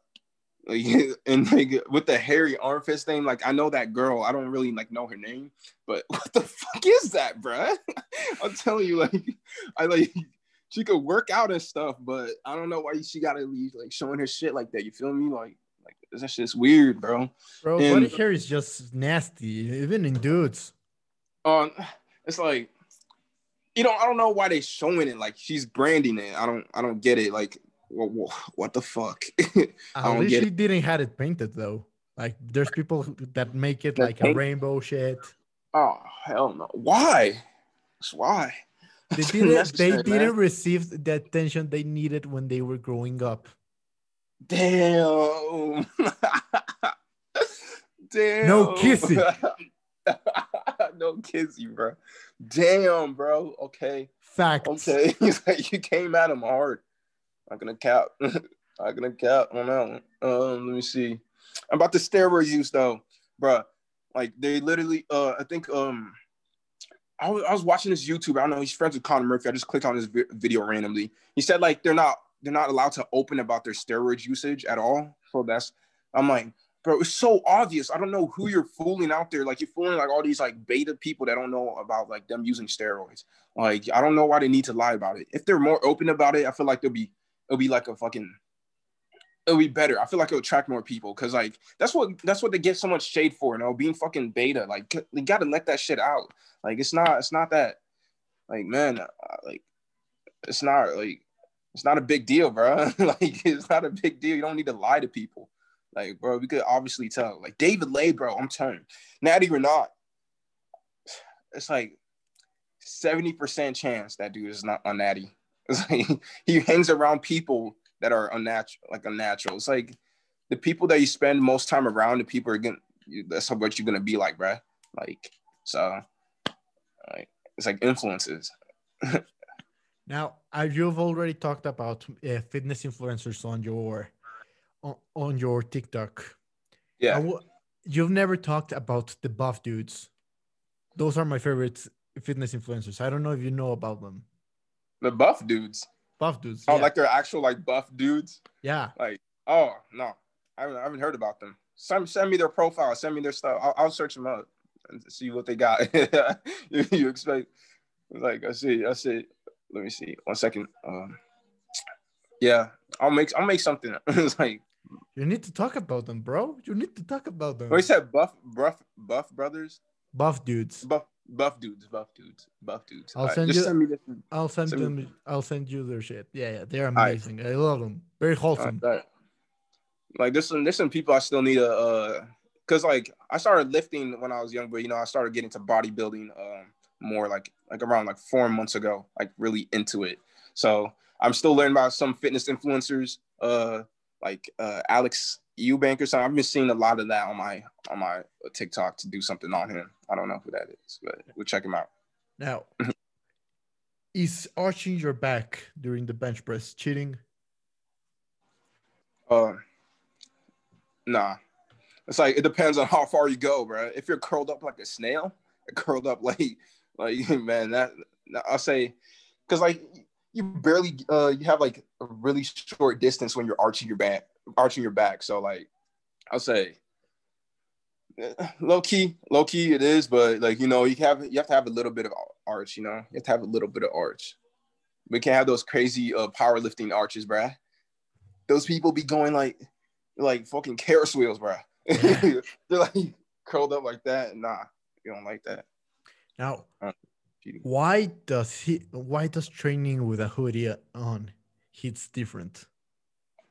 like and like with the hairy arm fist thing. Like I know that girl. I don't really like know her name, but what the fuck is that, bruh? I'm telling you, like I like she could work out and stuff, but I don't know why she gotta be like showing her shit like that. You feel me? Like like that shit's weird, bro. Bro, And- body hair is just nasty, even in dudes. um it's like you know i don't know why they showing it like she's branding it i don't i don't get it like wha- wha- what the fuck? At least she didn't had it painted though. Like there's people that make it That like a rainbow shit. oh hell no. Why? Just why. They didn't they didn't receive the attention they needed when they were growing up. damn. Damn. No kissing. no kissing bro damn bro. Okay. Facts. Okay, you came at him hard. I'm gonna cap. I'm gonna cap on that one. Um, let me see. I'm About the steroid use though, bruh. Like they literally, uh, I think um, I was, I was watching this YouTube. I don't know. He's friends with Connor Murphy. I just clicked on his vi- video randomly. He said like they're not they're not allowed to open about their steroid usage at all. So that's I'm like, bro, it's so obvious. I don't know who you're fooling out there. Like you're fooling like all these like beta people that don't know about like them using steroids. Like I don't know why they need to lie about it. If they're more open about it, I feel like they'll be it'll be like a fucking it'll be better. I feel like it'll attract more people because like that's what that's what they get so much shade for. You know, being fucking beta. Like you got to let that shit out. Like it's not it's not that like man uh, like it's not like it's not a big deal, bro. like it's not a big deal. You don't need to lie to people. Like bro, we could obviously tell. Like David Laid, bro, I'm you, natty or not, it's like 70% chance that dude is not unnatty. It's like he hangs around people that are unnatural, like unnatural. It's like the people that you spend most time around, the people are gonna that's what you're gonna be like, bruh. Like so, like it's like influences. Now, you've already talked about uh, fitness influencers on your on, on your TikTok. Yeah, w- you've never talked about the buff dudes. Those are my favorite fitness influencers. I don't know if you know about them. The buff dudes. Buff dudes. Oh, yeah. like they're actual like buff dudes. yeah. Like oh no, I haven't, I haven't heard about them. Send send me their profile. Send me their stuff. I'll, I'll search them up and see what they got. you, you expect like I see I see. Let me see one second. Um, yeah, I'll make I'll make something. it's like You need to talk about them, bro. You need to talk about them. what you said. Buff buff buff brothers. Buff dudes. Buff buff dudes. Buff dudes. Buff dudes. I'll All right, send just you- send me this. I'll send Send me- them. I'll send you their shit. Yeah, yeah, they're right. amazing. I love them. Very wholesome. Like there's some there's some people I still need a. uh cause like I started lifting when I was young, but you know, I started getting to bodybuilding um more like like around like four months ago, like really into it. So I'm still learning about some fitness influencers, uh like uh Alex Eubank or something. I've been seeing a lot of that on my on my TikTok to do something on him. I don't know who that is, but we'll check him out. Now, is arching your back during the bench press cheating? Uh, nah. It's like it depends on how far you go, bro. If you're curled up like a snail, curled up like like man, that I'll say, because like you barely uh you have like a really short distance when you're arching your back, arching your back. So like I'll say low key, low key it is, but like you know, you have you have to have a little bit of arch, you know, you have to have a little bit of arch. We can't have those crazy uh powerlifting arches, bruh. Those people be going like like fucking Ferris wheels, bruh. They're like curled up like that. Nah, you don't like that. Now, why does he? Why does training with a hoodie on hits different?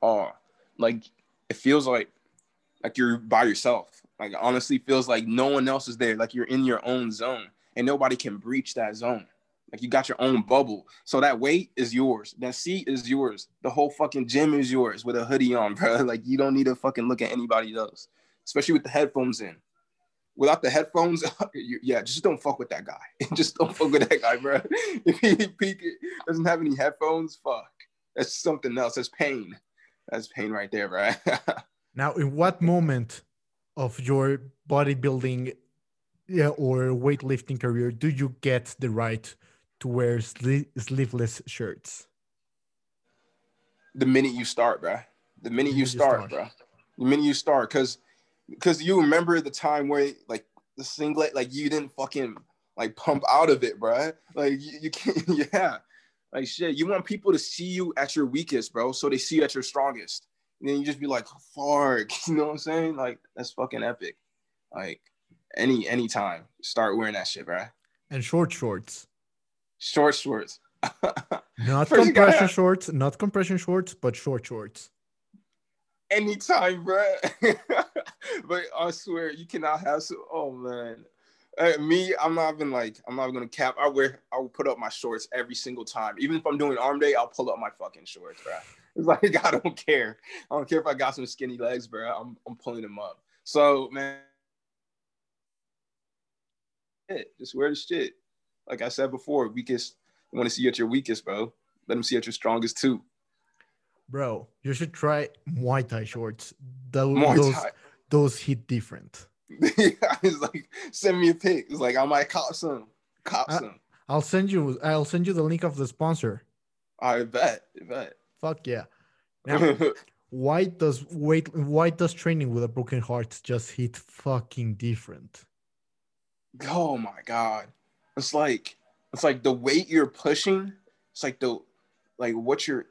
Oh, like it feels like like you're by yourself. Like honestly, feels like no one else is there. Like you're in your own zone, and nobody can breach that zone. Like you got your own bubble. So that weight is yours. That seat is yours. The whole fucking gym is yours with a hoodie on, bro. Like you don't need to fucking look at anybody else, especially with the headphones in. Without the headphones, yeah, just don't fuck with that guy. just don't fuck with that guy, bro. If he peak doesn't have any headphones, fuck. That's something else. That's pain. That's pain right there, bro. now, in what moment of your bodybuilding yeah, or weightlifting career do you get the right to wear sleeveless shirts? The minute you start, bro. The minute you start, start, bro. The minute you start, cause, cause you remember the time where like the singlet, like you didn't fucking like pump out of it, bro. Like you, you can't, yeah. Like shit, you want people to see you at your weakest, bro, so they see you at your strongest. And then you just be like, "Fuck," you know what I'm saying? Like that's fucking epic. Like any any time, start wearing that shit, bro. And short shorts. Short shorts. not First compression shorts, not compression shorts, but short shorts. Anytime, bro. but I swear, you cannot have so. Oh man, uh, me, I'm not even like I'm not gonna cap. I wear, I will put up my shorts every single time. Even if I'm doing arm day, I'll pull up my fucking shorts, bro. It's like I don't care. I don't care if I got some skinny legs, bro. I'm I'm pulling them up. So man, just wear the shit like I said before, weakest want to see you at your weakest, bro. Let them see at your strongest too. Bro, you should try Muay Thai shorts. Those, Muay those, Thai. Those hit different. it's like send me a pic. It's like I might cop some. Cop some. I'll send you. I'll send you the link of the sponsor. I bet. I bet. Fuck yeah. Now, why does weight? Why does training with a broken heart just hit fucking different? Oh my god! It's like it's like the weight you're pushing. It's like the like what you're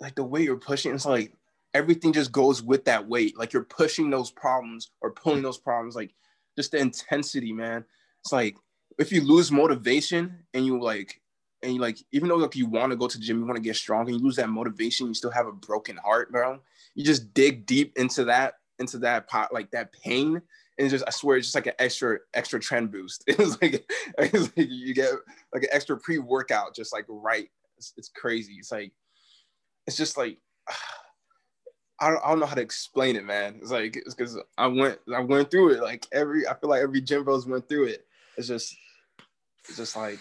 like the way you're pushing. It's like everything just goes with that weight. Like you're pushing those problems or pulling those problems. Like just the intensity, man. It's like if you lose motivation and you like and you like even though like you want to go to the gym, you want to get strong, and you lose that motivation, you still have a broken heart, bro. You just dig deep into that into that pot like that pain and just I swear it's just like an extra extra trend boost. It's like, it's like you get like an extra pre workout, just like right. It's, it's, crazy. It's like it's just like I don't, I don't know how to explain it, man. It's like it's because I went I went through it. Like every I feel like every gym bros went through it. It's just it's just like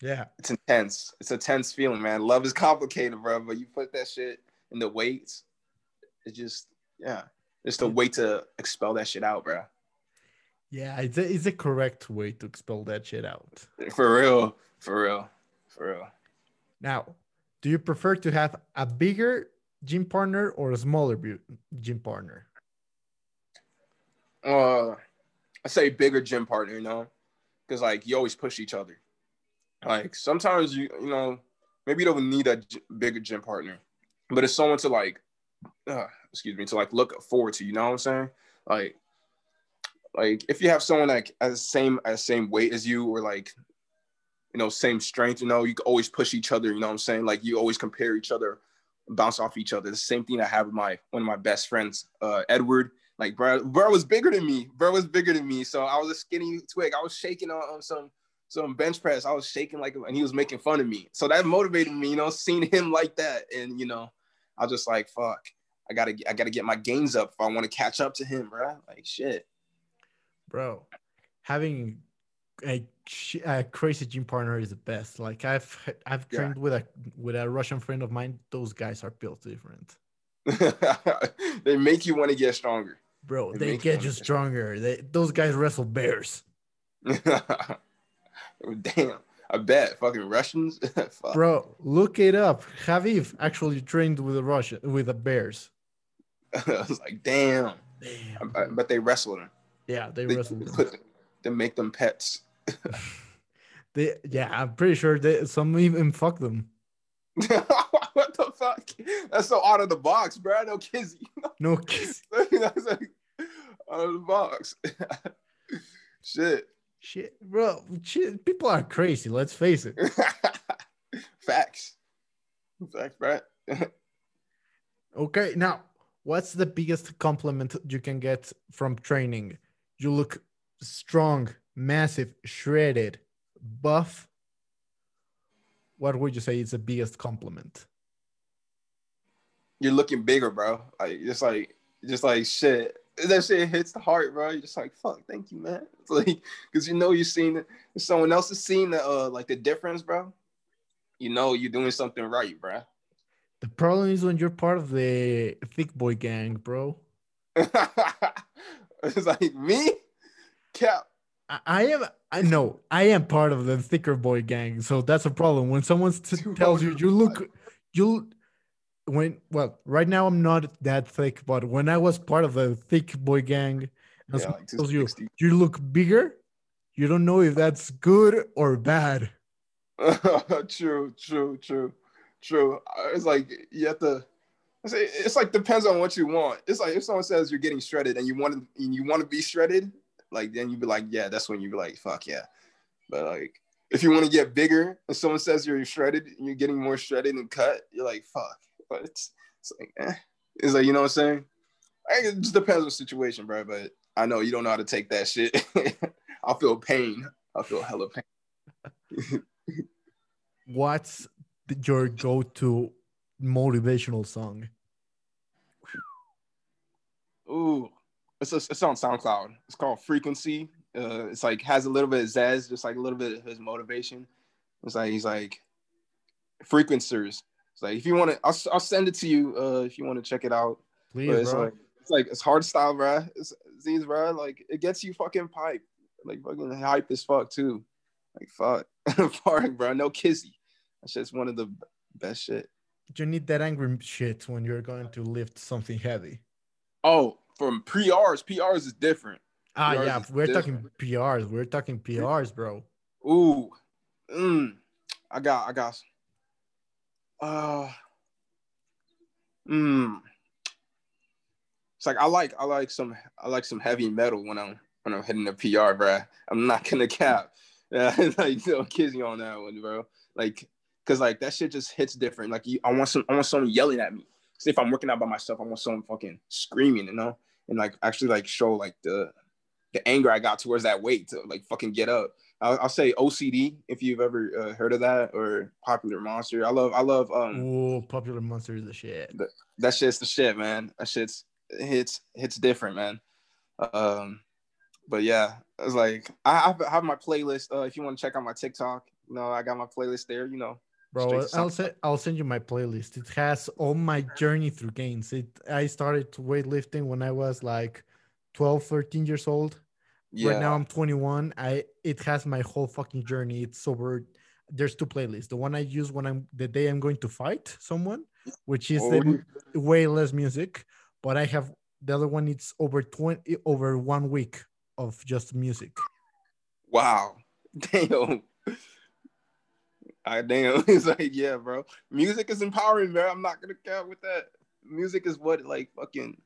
yeah, it's intense. It's a tense feeling, man. Love is complicated, bro. But you put that shit in the weights, it's just yeah, it's the way to expel that shit out, bro. Yeah, it's a, it's a correct way to expel that shit out. For real, for real, for real. Now, do you prefer to have a bigger gym partner or a smaller gym partner? Uh, I say bigger gym partner, you know, because like you always push each other. Like sometimes you, you know, maybe you don't need a bigger gym partner, but it's someone to like uh, excuse me, to like look forward to. You know what I'm saying? Like, like if you have someone like as same as same weight as you, or like, you know, same strength, you know, you can always push each other. You know what I'm saying? Like you always compare each other, bounce off each other. The same thing I have with my one of my best friends, uh, Edward. Like, bro, bro was bigger than me. Bro was bigger than me. So I was a skinny twig. I was shaking on, on some some bench press. I was shaking like, and he was making fun of me. So that motivated me, you know, seeing him like that, and you know, I was just like, fuck. I gotta I gotta get my gains up if I want to catch up to him, bro. Like shit, bro. Having a, a crazy gym partner is the best. Like I've I've trained yeah. with a with a Russian friend of mine. Those guys are built different. they make you want to get stronger. Bro, It they get you stronger. They, those guys wrestle bears. Damn, I bet fucking Russians. Fuck. Bro, look it up. Khabib actually trained with the Russian with the bears. I was like, damn. Damn. But they wrestled them. Yeah, they They wrestled them. put to make them pets. They, yeah, I'm pretty sure they, some even fuck them. what the fuck? That's so out of the box, bro. No kizzy. No kiss. That's like out of the box. Shit. Shit, bro. Shit, people are crazy. Let's face it. Facts. Facts, bro. Okay, now what's the biggest compliment you can get from training? You look strong, massive, shredded, buff. What would you say is the biggest compliment? You're looking bigger, bro. Like just like just like shit. That shit hits the heart, bro. You're just like, fuck, thank you, man. It's like, cause you know you've seen it. Someone else has seen the uh like the difference, bro. You know you're doing something right, bro. The problem is when you're part of the thick boy gang, bro. it's like me, Cap. I, am. I know I am part of the thicker boy gang, so that's a problem. When someone tells you you look, you when well, right now I'm not that thick, but when I was part of the thick boy gang, and Yeah, like tells you you look bigger, you don't know if that's good or bad. true, true, true, true. Uh, It's like you have to. It's, it's like depends on what you want. It's like if someone says you're getting shredded and you want to and you want to be shredded, like then you'd be like, yeah, that's when you'd be like, fuck yeah. But like if you want to get bigger and someone says you're shredded and you're getting more shredded and cut, you're like, fuck. But it's it's like, eh. It's like you know what I'm saying. It just depends on the situation, bro. But I know you don't know how to take that shit. I feel pain. I feel hella pain. What's your go-to motivational song? Ooh, it's it's on SoundCloud. It's called Frequency. Uh, it's like has a little bit of zazz, just like a little bit of his motivation. It's like he's like frequencers. It's like if you want to, I'll, I'll send it to you uh, if you want to check it out. Please, But it's bro. like it's like it's hard style, bro. It's these, bro. Like it gets you fucking pipe, like fucking hype as fuck too. Like fuck, fuck, bro. No kizzy. That's just one of the best shit. you need that angry shit when you're going to lift something heavy. Oh, from pre-Rs, PRs is different. Ah, PRs yeah, we're talking. PRs. We're talking PRs, bro. Ooh, mm, I got, I got. Uh, mm. It's like I like, I like some, I like some heavy metal when I'm when I'm hitting the PR, bro. I'm not gonna cap. Yeah, like no kidding on that one, bro. Like, cause like that shit just hits different. Like, you, I want some, I want someone yelling at me. See, if I'm working out by myself, I want someone fucking screaming, you know, and like actually like show like the the anger I got towards that weight to like fucking get up. I'll, I'll say OCD if you've ever uh, heard of that or Popular Monster. I love I love um Oh, popular monster is the shit. that shit's the shit, man. That shit's hits hits different, man. Um, but yeah, it's like I have, I have my playlist. Uh, if you want to check out my TikTok, you know, I got my playlist there. You know, Bro, I'll I'll send you my playlist. It has all my journey through gains. It I started weightlifting when I was like 12, 13 years old. yeah. Right now I'm 21. I it has my whole fucking journey. It's over. There's two playlists. The one I use when I'm the day I'm going to fight someone, which is Oh, the way less music. But I have the other one. It's over 20 over one week of just music. wow, damn. I damn. It's like yeah, bro. Music is empowering, man. I'm not gonna count with that. Music is what like fucking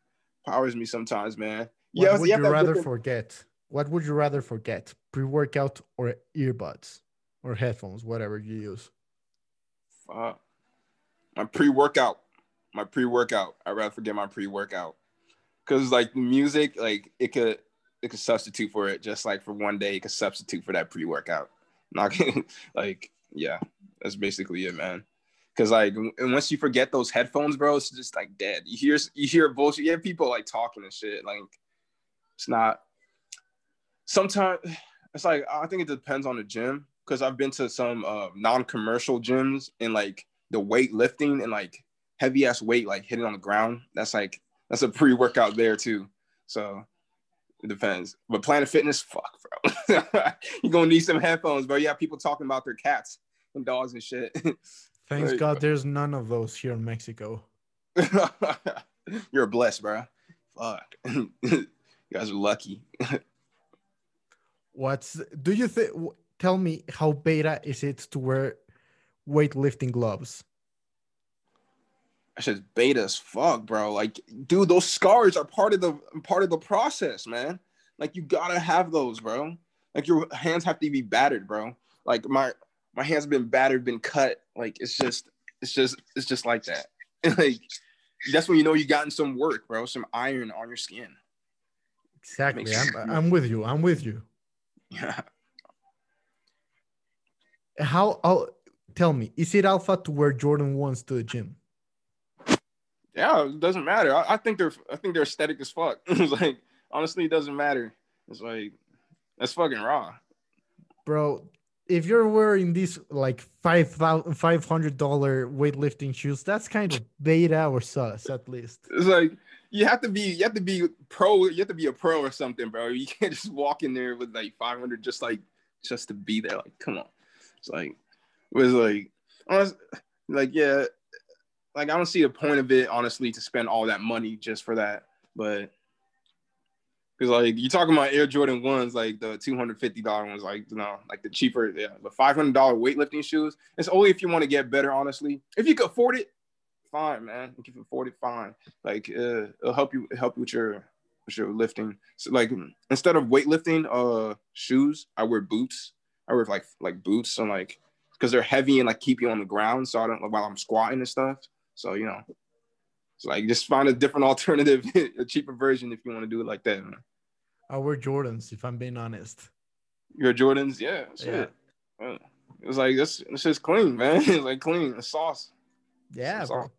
powers me sometimes, man. What Yeah, would you you have to have rather different- forget? What would you rather forget? Pre-workout or earbuds or headphones, whatever you use. Fuck. My pre-workout. My pre-workout. I'd rather forget my pre-workout. Cause like music, like it could it could substitute for it just like for one day, it could substitute for that pre-workout. Not like, yeah, that's basically it, man. Cause like and once you forget those headphones, bro, it's just like dead. You hear you hear bullshit. You have people like talking and shit. Like it's not sometimes it's like I think it depends on the gym because I've been to some uh, non-commercial gyms and like the weightlifting and like heavy ass weight like hitting on the ground, that's like that's a pre workout there too. So it depends. But Planet Fitness, fuck, bro. You're gonna need some headphones, bro. You have people talking about their cats and dogs and shit. Thanks God there's none of those here in Mexico. You're blessed, bro. Fuck. you guys are lucky. What's do you think? Tell me how beta is it to wear weightlifting gloves? That's just beta as fuck, bro. Like, dude, those scars are part of the part of the process, man. Like, you gotta have those, bro. Like, your hands have to be battered, bro. Like, my my hands have been battered, been cut. Like, it's just, it's just, it's just like that. like, that's when you know you gotten some work, bro. Some iron on your skin. Exactly. Makes I'm. I'm with you. I'm with you. Yeah. How? Oh, tell me, is it alpha to wear Jordan ones to the gym? Yeah, it doesn't matter. I, I think they're I think they're aesthetic as fuck. it's like honestly, it doesn't matter. It's like that's fucking raw. bro if you're wearing these like five thousand five hundred dollar weightlifting shoes that's kind of beta or sus at least It's like you have to be you have to be pro. You have to be a pro or something, bro. You can't just walk in there with like 500 just like just to be there. Like, come on. It's like it was like honest, like yeah, like I don't see the point of it honestly to spend all that money just for that, but. Cause like you talking about Air Jordan ones, like the two hundred fifty dollar ones, like you know, like the cheaper, yeah, the five hundred dollar weightlifting shoes. It's only if you want to get better, honestly. If you can afford it, fine, man. If you can afford it, fine. Like uh, it'll help you help you with your with your lifting. So like instead of weightlifting uh shoes, I wear boots. I wear like like boots and like because they're heavy and like keep you on the ground, so I don't while I'm squatting and stuff. So you know, it's like just find a different alternative, a cheaper version if you want to do it like that. Man. i wear jordans if i'm being honest Your Jordans, yeah, shit. Uh, It was like this. It's just clean, man. It's like clean. It's sauce. yeah bro. all.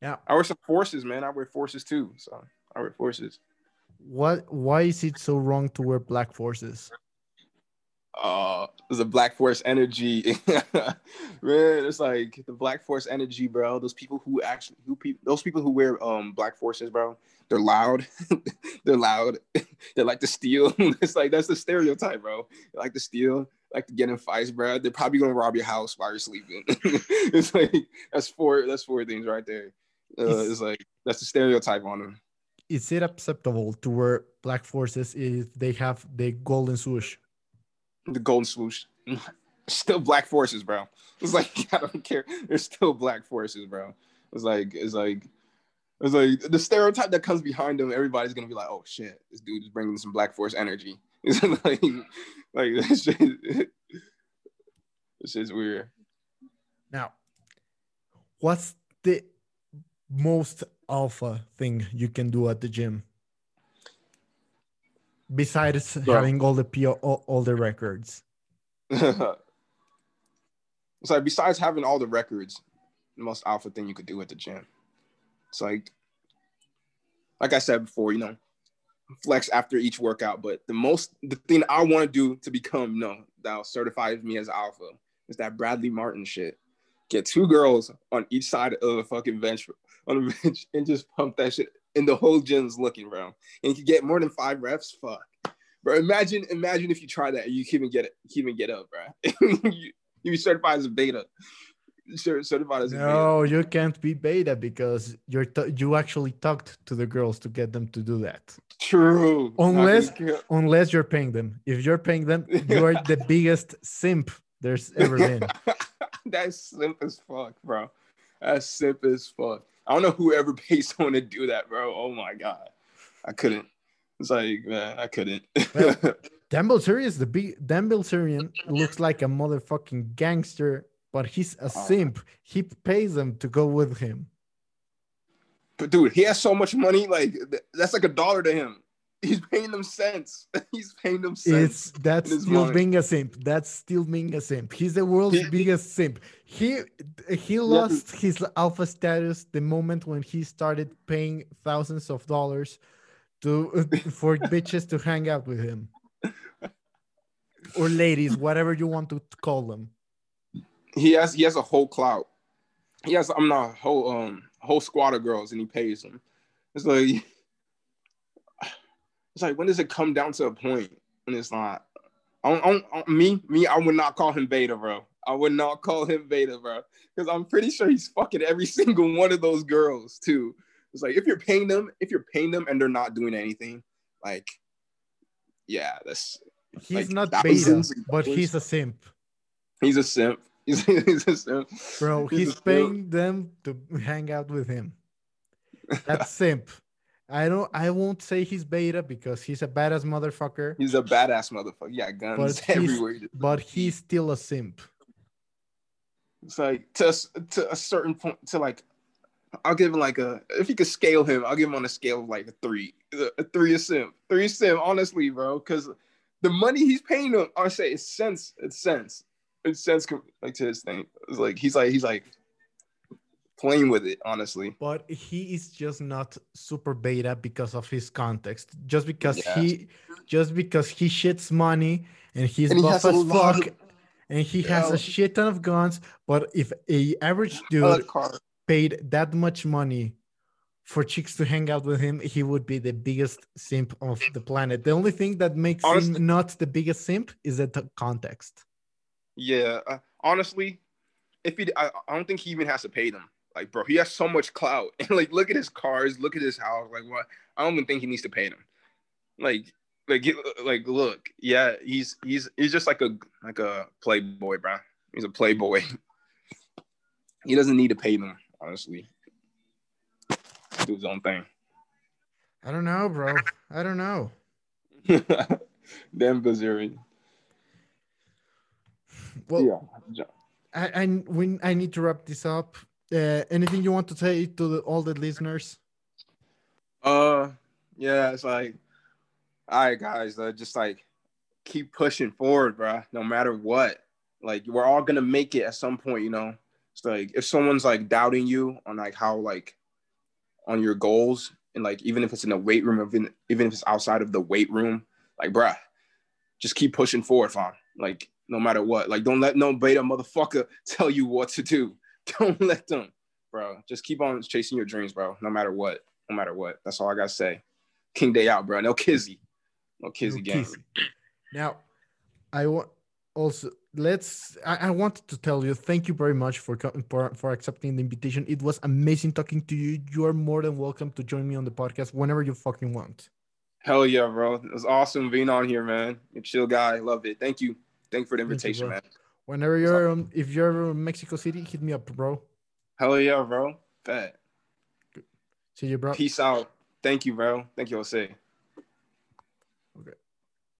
yeah I wear some forces, man. I wear forces too. So I wear forces. what why is it so wrong to wear black forces uh there's a black force energy. Man it's like the black force energy bro. Those people who actually who people those people who wear um black forces bro they're loud. They're loud. They like to steal. It's like that's the stereotype bro. They like to steal like to get in fights bro. They're probably gonna rob your house while you're sleeping. It's like that's four that's four things right there. Uh, it's like that's the stereotype on them is it acceptable to wear black forces if they have the golden swoosh the golden swoosh. Still black forces, bro. It's like I don't care. There's still black forces, bro. It's like it's like it's like the stereotype that comes behind them. Everybody's gonna be like, oh shit, this dude is bringing some black force energy. It's like like this shit. This shit's weird. now what's the most alpha thing you can do at the gym besides Bro. having all the PO, all, all the records it's like besides having all the records, the most alpha thing you could do at the gym. It's like, like I said before, you know, flex after each workout. But the most, the thing I want to do to become, you no, that certifies me as alpha is that Bradley Martyn shit. Get two girls on each side of the fucking bench on the bench and just pump that shit. And the whole gym's looking, bro. And you get more than five reps. Fuck, bro. Imagine, imagine if you try that, and you can even get it, you can even get up, bro. you, you be certified as a beta. Cer- Certified as no you can't be beta because you're t- you actually talked to the girls to get them to do that True. Unless- unless you're paying them if you're paying them you are the biggest simp there's ever been That's simp as fuck, bro. That's simp as fuck. I don't know who ever paid someone to do that, bro. Oh my god, I couldn't. It's like, man, I couldn't. Well- Dan is the big Dan Bilzerian looks like a motherfucking gangster, but he's a Oh. simp. He pays them to go with him. but dude, he has so much money. Like that's like a dollar to him. He's paying them cents. He's paying them cents. It's that's still being a simp. That's still being a simp. He's the world's biggest simp. He he lost his alpha status the moment when he started paying thousands of dollars to for bitches to hang out with him. Or ladies, whatever you want to call them. he has he has a whole clout. He has I'm not a whole um whole squad of girls and he pays them. It's like it's like when does it come down to a point when it's not? I don't, me, me, I would not call him beta, bro. I would not call him beta, bro, because I'm pretty sure he's fucking every single one of those girls too. It's like if you're paying them, if you're paying them and they're not doing anything, like, yeah, that's He's like not beta, but he's a simp, he's a simp. He's, he's a simp. bro. He's He's simp. paying them to hang out with him. That's simp. I don't. I won't say he's beta because he's a badass motherfucker, He's a badass motherfucker. Yeah, guns But he's- everywhere. but he's still a simp. It's like to, to a certain point, to like, I'll give him like a, if you could scale him, I'll give him on a scale of like a three. A three is sim. Three is sim, honestly, bro. Because the money he's paying him, I say it's cents. It's cents. It's cents like to his thing. It's like, he's like, he's like playing with it, honestly. But he is just not super beta because of his context. Just because Yeah. he, just because he shits money and he's And he buff as fuck, of- and he has a shit ton of guns. But if a average dude paid that much money for chicks to hang out with him, he would be the biggest simp of the planet. The only thing that makes Honestly- him not the biggest simp is the context. Yeah, uh, honestly, if he, I, I don't think he even has to pay them. Like, bro, he has so much clout, and like, look at his cars, look at his house. Like, what? I don't even think he needs to pay them. Like, like, like, look, yeah, he's he's he's just like a like a playboy, bro. He's a playboy. he doesn't need to pay them, honestly. Do his own thing. I don't know, bro. I don't know. Damn Bilzerian. Well, yeah. I, I we I need to wrap this up. Uh, anything you want to say to the, all the listeners? Uh, yeah, it's like, all right, guys, uh, just like keep pushing forward, bro. No matter what, like we're all gonna make it at some point, you know. It's like if someone's like doubting you on like how like on your goals, and like even if it's in the weight room, even even if it's outside of the weight room, like, bruh, just keep pushing forward, fam. Like no matter what, like don't let no beta motherfucker tell you what to do. Don't let them, bro. Just keep on chasing your dreams, bro. No matter what no matter what. That's all I gotta say. King Day out, bro. No kizzy. No kizzy No game. Now, I want also let's. I, I wanted to tell you thank you very much for, for for accepting the invitation. It was amazing talking to you. You are more than welcome to join me on the podcast whenever you fucking want. Hell yeah, bro. It was awesome being on here, man. You're a chill guy. Love it. Thank you. Thank you for the Thank you, invitation, man. Whenever you're um, if you're ever in Mexico City, hit me up, bro. Hell yeah, bro. Fat. See you, bro. Peace out. Thank you, bro. Thank you, Jose.